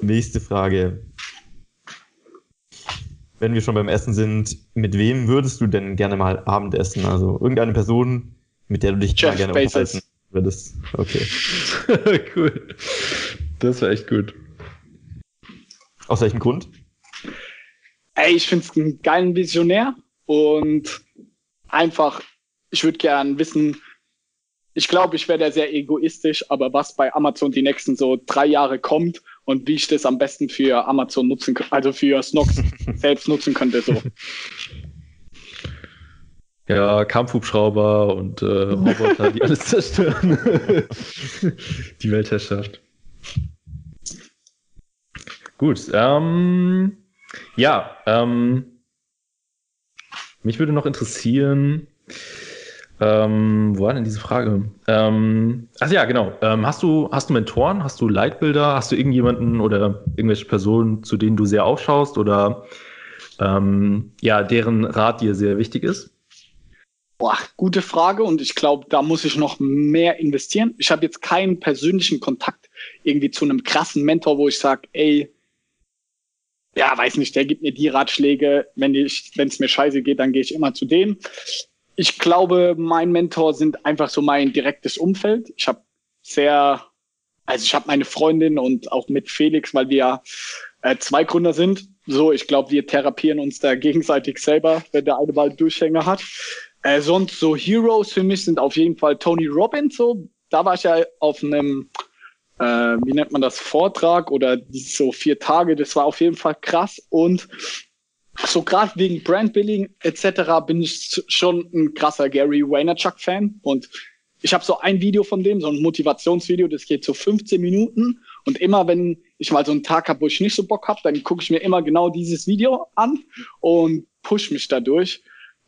nächste Frage. wenn wir schon beim Essen sind, mit wem würdest du denn gerne mal Abendessen? Also irgendeine Person, mit der du dich Jeff gerne Bezos. unterhalten würdest. Okay. cool. Das war echt gut. Aus welchem Grund? Ey, ich finde es einen geilen Visionär und einfach, ich würde gern wissen, ich glaube, ich wäre da sehr egoistisch, aber was bei Amazon die nächsten so drei Jahre kommt und wie ich das am besten für Amazon nutzen, kö- also für Snox selbst nutzen könnte, so. Ja, Kampfhubschrauber und äh, Roboter, die alles zerstören. die Weltherrschaft. Gut, ähm, ja, ähm, mich würde noch interessieren, ähm, wo war denn diese Frage? Ähm, ach ja, genau. Ähm, hast du, hast du Mentoren? Hast du Leitbilder? Hast du irgendjemanden oder irgendwelche Personen, zu denen du sehr aufschaust oder ähm, ja, deren Rat dir sehr wichtig ist? Boah, gute Frage und ich glaube, da muss ich noch mehr investieren. Ich habe jetzt keinen persönlichen Kontakt irgendwie zu einem krassen Mentor, wo ich sage, ey, ja, weiß nicht, der gibt mir die Ratschläge, wenn es mir scheiße geht, dann gehe ich immer zu dem. Ich glaube, mein Mentor sind einfach so mein direktes Umfeld. Ich habe sehr, also ich habe meine Freundin und auch mit Felix, weil wir ja äh, zwei Gründer sind. So, ich glaube, wir therapieren uns da gegenseitig selber, wenn der eine mal Durchhänger hat. Äh, sonst so Heroes für mich sind auf jeden Fall Tony Robbins. So, da war ich ja auf einem, äh, wie nennt man das, Vortrag oder so vier Tage. Das war auf jeden Fall krass. Und so gerade wegen Brandbuilding etc. bin ich schon ein krasser Gary Vaynerchuk-Fan. Und ich habe so ein Video von dem, so ein Motivationsvideo, das geht so 15 Minuten. Und immer wenn ich mal so einen Tag habe, wo ich nicht so Bock habe, dann gucke ich mir immer genau dieses Video an und push mich dadurch.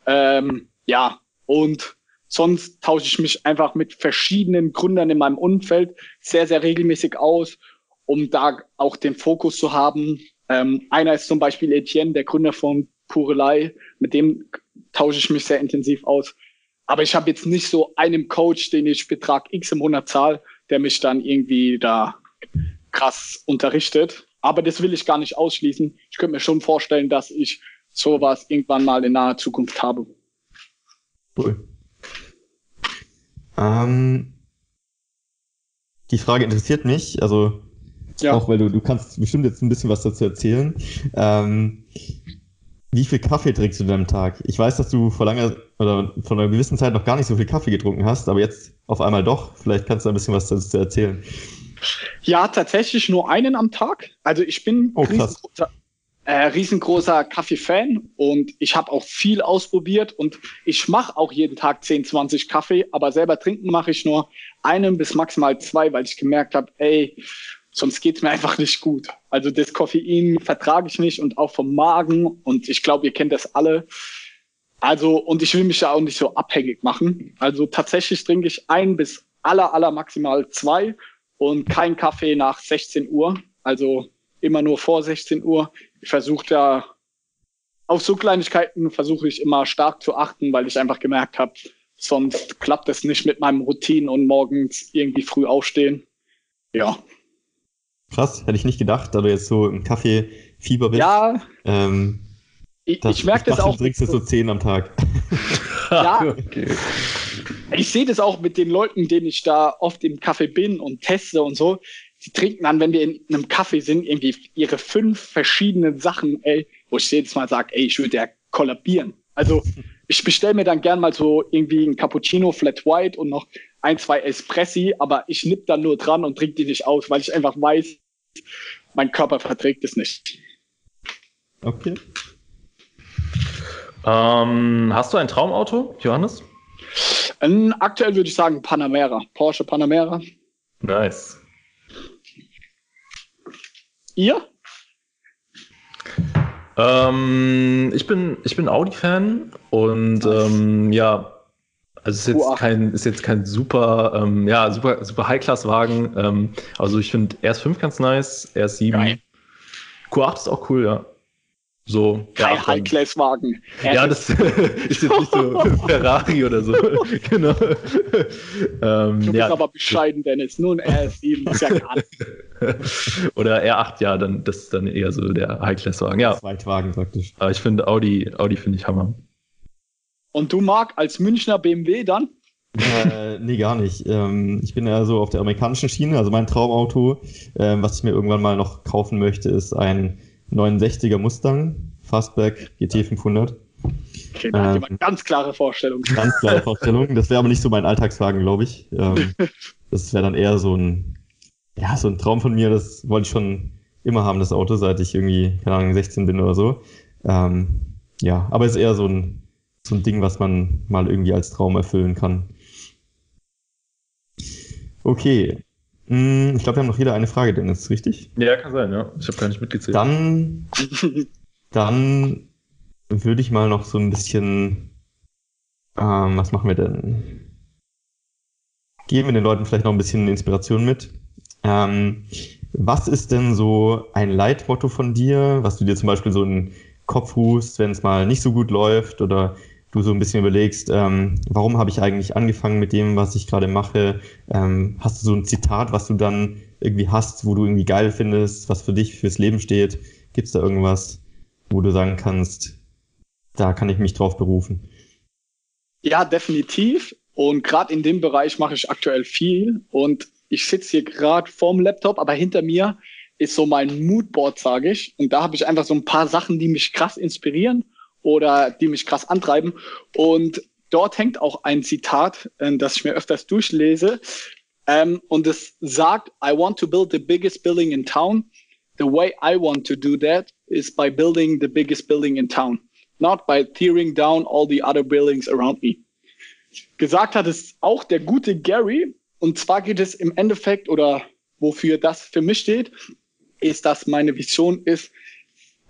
Ähm, ja, und sonst tausche ich mich einfach mit verschiedenen Gründern in meinem Umfeld sehr, sehr regelmäßig aus, um da auch den Fokus zu haben. Ähm, einer ist zum Beispiel Etienne, der Gründer von Purelei. Mit dem tausche ich mich sehr intensiv aus. Aber ich habe jetzt nicht so einen Coach, den ich Betrag X im Monat zahle, der mich dann irgendwie da krass unterrichtet. Aber das will ich gar nicht ausschließen. Ich könnte mir schon vorstellen, dass ich sowas irgendwann mal in naher Zukunft habe. Cool. Ähm, die Frage interessiert mich, also Ja. auch weil du, du kannst bestimmt jetzt ein bisschen was dazu erzählen. Ähm, wie viel Kaffee trinkst du denn am Tag? Ich weiß, dass du vor langer oder vor einer gewissen Zeit noch gar nicht so viel Kaffee getrunken hast, aber jetzt auf einmal doch. Vielleicht kannst du ein bisschen was dazu erzählen. Ja, tatsächlich nur einen am Tag. Also ich bin Oh, riesengroßer, äh, riesengroßer Kaffee-Fan und ich habe auch viel ausprobiert und ich mache auch jeden Tag 10, 20 Kaffee, aber selber trinken mache ich nur einen bis maximal zwei, weil ich gemerkt habe, ey, sonst geht's mir einfach nicht gut. Also das Koffein vertrage ich nicht und auch vom Magen und ich glaube, ihr kennt das alle. Also, und ich will mich ja auch nicht so abhängig machen. Also tatsächlich trinke ich ein bis aller, aller maximal zwei und kein Kaffee nach 16 Uhr. Also immer nur vor 16 Uhr. Ich versuche da auf so Kleinigkeiten versuche ich immer stark zu achten, weil ich einfach gemerkt habe, sonst klappt es nicht mit meinem Routinen und morgens irgendwie früh aufstehen. Ja. Krass, hätte ich nicht gedacht, da du jetzt so im Kaffee-Fieber bist. Ja, Ähm, ich, das, ich merke das auch. Du trinkst jetzt so 10 am Tag. Ja. okay. Ich sehe das auch mit den Leuten, denen ich da oft im Café bin und teste und so. Die trinken dann, wenn wir in einem Café sind, irgendwie ihre fünf verschiedenen Sachen, ey, wo ich jedes Mal sage, ey, ich würde ja kollabieren. Also ich bestelle mir dann gern mal so irgendwie ein Cappuccino Flat White und noch ein, zwei Espressi, aber ich nipp dann nur dran und trinke die nicht aus, weil ich einfach weiß, mein Körper verträgt es nicht. Okay. Ähm, hast du ein Traumauto, Johannes? Ähm, aktuell würde ich sagen Panamera, Porsche Panamera. Nice. Ihr? Ähm, ich bin, ich bin Audi-Fan und ähm, ja, also ist jetzt Q8. kein, ist jetzt kein super, ähm, ja, super, super High-Class-Wagen. Ähm, also ich finde RS5 ganz nice, RS7. Geil. Q8 ist auch cool, ja. So, Kein ja, High-Class-Wagen. Ja, das ist jetzt nicht so Ferrari oder so. genau. ähm, Du bist ja. aber bescheiden, Dennis. Nur ein RS7 ist ja gar nicht. Oder R8, ja, dann, das ist dann eher so der High-Class-Wagen. Ja. Zweitwagen praktisch. Aber ich finde Audi, Audi finde ich Hammer. Und du, Marc, als Münchner BMW dann? äh, nee, gar nicht. Ähm, ich bin ja so auf der amerikanischen Schiene. Also mein Traumauto, äh, was ich mir irgendwann mal noch kaufen möchte, ist ein 69er Mustang Fastback GT 500. Okay, da ähm, hat ganz klare Vorstellung. Ganz klare Vorstellung. Das wäre aber nicht so mein Alltagswagen, glaube ich. Ähm, das wäre dann eher so ein, ja, so ein Traum von mir. Das wollte ich schon immer haben, das Auto, seit ich irgendwie, keine Ahnung, 16 bin oder so. Ähm, ja, aber ist eher so ein, so ein Ding, was man mal irgendwie als Traum erfüllen kann. Okay. Hm, ich glaube, wir haben noch jeder eine Frage, Dennis, richtig? Ja, kann sein, ja. Ich habe gar nicht mitgezählt. Dann, dann würde ich mal noch so ein bisschen. Ähm, was machen wir denn? Geben wir den Leuten vielleicht noch ein bisschen Inspiration mit. Ähm, was ist denn so ein Leitmotto von dir, was du dir zum Beispiel so in den Kopf rufst, wenn es mal nicht so gut läuft oder du so ein bisschen überlegst, ähm, warum habe ich eigentlich angefangen mit dem, was ich gerade mache? Ähm, hast du so ein Zitat, was du dann irgendwie hast, wo du irgendwie geil findest, was für dich fürs Leben steht? Gibt es da irgendwas, wo du sagen kannst, da kann ich mich drauf berufen? Ja, definitiv. Und gerade in dem Bereich mache ich aktuell viel. Und ich sitze hier gerade vorm Laptop, aber hinter mir ist so mein Moodboard, sage ich. Und da habe ich einfach so ein paar Sachen, die mich krass inspirieren oder die mich krass antreiben. Und dort hängt auch ein Zitat, äh, das ich mir öfters durchlese. Ähm, und es sagt, I want to build the biggest building in town. The way I want to do that is by building the biggest building in town, not by tearing down all the other buildings around me. Gesagt hat es auch der gute Gary. Und zwar geht es im Endeffekt oder wofür das für mich steht, ist, dass meine Vision ist,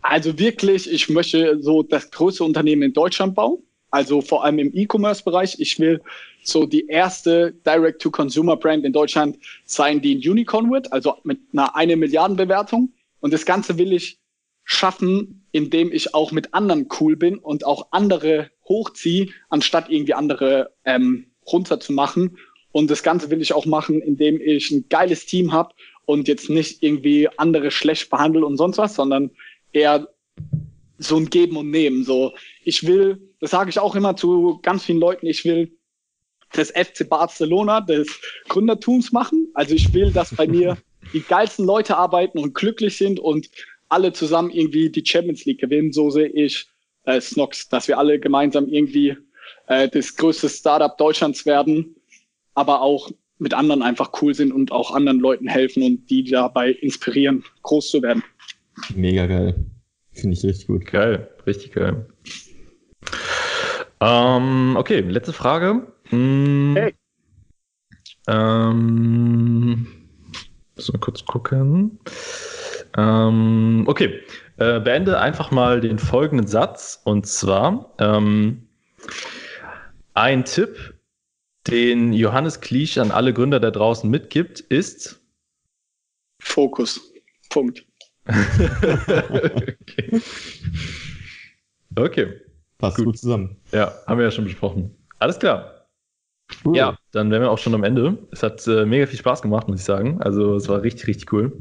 also wirklich, ich möchte so das größte Unternehmen in Deutschland bauen. Also vor allem im E-Commerce-Bereich. Ich will so die erste Direct-to-Consumer-Brand in Deutschland sein, die ein Unicorn wird, also mit einer eine Milliarden Bewertung. Und das Ganze will ich schaffen, indem ich auch mit anderen cool bin und auch andere hochziehe, anstatt irgendwie andere ähm, runterzumachen. Und das Ganze will ich auch machen, indem ich ein geiles Team habe und jetzt nicht irgendwie andere schlecht behandle und sonst was, sondern eher so ein Geben und Nehmen. So, ich will, das sage ich auch immer zu ganz vielen Leuten, ich will das FC Barcelona des Gründertums machen. Also ich will, dass bei mir die geilsten Leute arbeiten und glücklich sind und alle zusammen irgendwie die Champions League gewinnen. So sehe ich äh, Snox, dass wir alle gemeinsam irgendwie äh, das größte Startup Deutschlands werden, aber auch mit anderen einfach cool sind und auch anderen Leuten helfen und die dabei inspirieren, groß zu werden. Mega geil. Finde ich richtig gut. Geil, richtig geil. Ähm, okay, letzte Frage. Hm, hey. Ähm, muss mal kurz gucken. Ähm, okay, äh, beende einfach mal den folgenden Satz und zwar ähm, ein Tipp, den Johannes Kliesch an alle Gründer da draußen mitgibt, ist Fokus. Punkt okay. okay. Passt gut. gut. zusammen. Ja, haben wir ja schon besprochen. Alles klar. Cool. Ja, dann wären wir auch schon am Ende. Es hat äh, mega viel Spaß gemacht, muss ich sagen. Also es war richtig, richtig cool.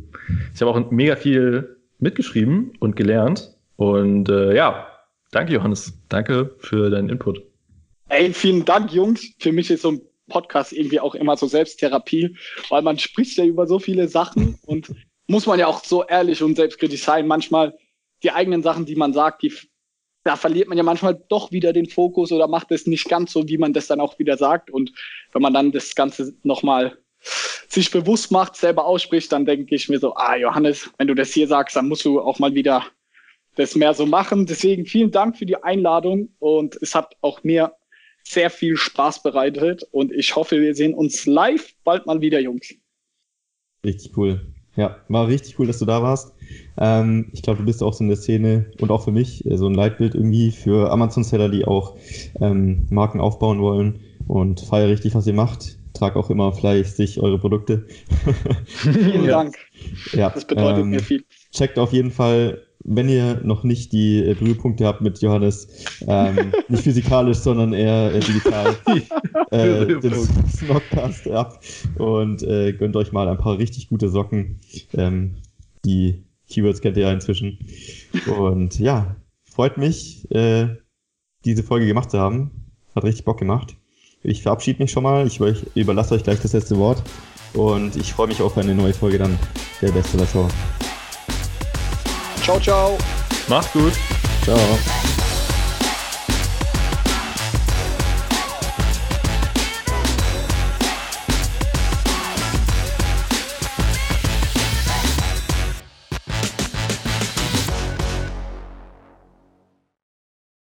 Ich habe auch mega viel mitgeschrieben und gelernt. Und äh, ja, danke Johannes. Danke für deinen Input. Ey, vielen Dank, Jungs. Für mich ist so ein Podcast irgendwie auch immer so Selbsttherapie, weil man spricht ja über so viele Sachen und muss man ja auch so ehrlich und selbstkritisch sein. Manchmal die eigenen Sachen, die man sagt, die, da verliert man ja manchmal doch wieder den Fokus oder macht es nicht ganz so, wie man das dann auch wieder sagt. Und wenn man dann das Ganze nochmal sich bewusst macht, selber ausspricht, dann denke ich mir so, ah, Johannes, wenn du das hier sagst, dann musst du auch mal wieder das mehr so machen. Deswegen vielen Dank für die Einladung und es hat auch mir sehr viel Spaß bereitet und ich hoffe, wir sehen uns live bald mal wieder, Jungs. Richtig cool. Ja, war richtig cool, dass du da warst. Ähm, ich glaube, du bist auch so in der Szene und auch für mich äh, so ein Leitbild irgendwie für Amazon-Seller, die auch ähm, Marken aufbauen wollen und feier richtig, was ihr macht. Trag auch immer fleißig eure Produkte. Vielen Dank. Ja, das bedeutet ähm, mir viel. Checkt auf jeden Fall wenn ihr noch nicht die äh, Berührpunkte habt mit Johannes, ähm, nicht physikalisch, sondern eher äh, digital, äh, den Snockcast ab und äh, gönnt euch mal ein paar richtig gute Socken. Ähm, die Keywords kennt ihr ja inzwischen. Und ja, freut mich, äh, diese Folge gemacht zu haben. Hat richtig Bock gemacht. Ich verabschiede mich schon mal. Ich überlasse euch gleich das letzte Wort. Und ich freue mich auf eine neue Folge dann. Der beste Lassau. Ciao, ciao. Macht's gut. Ciao.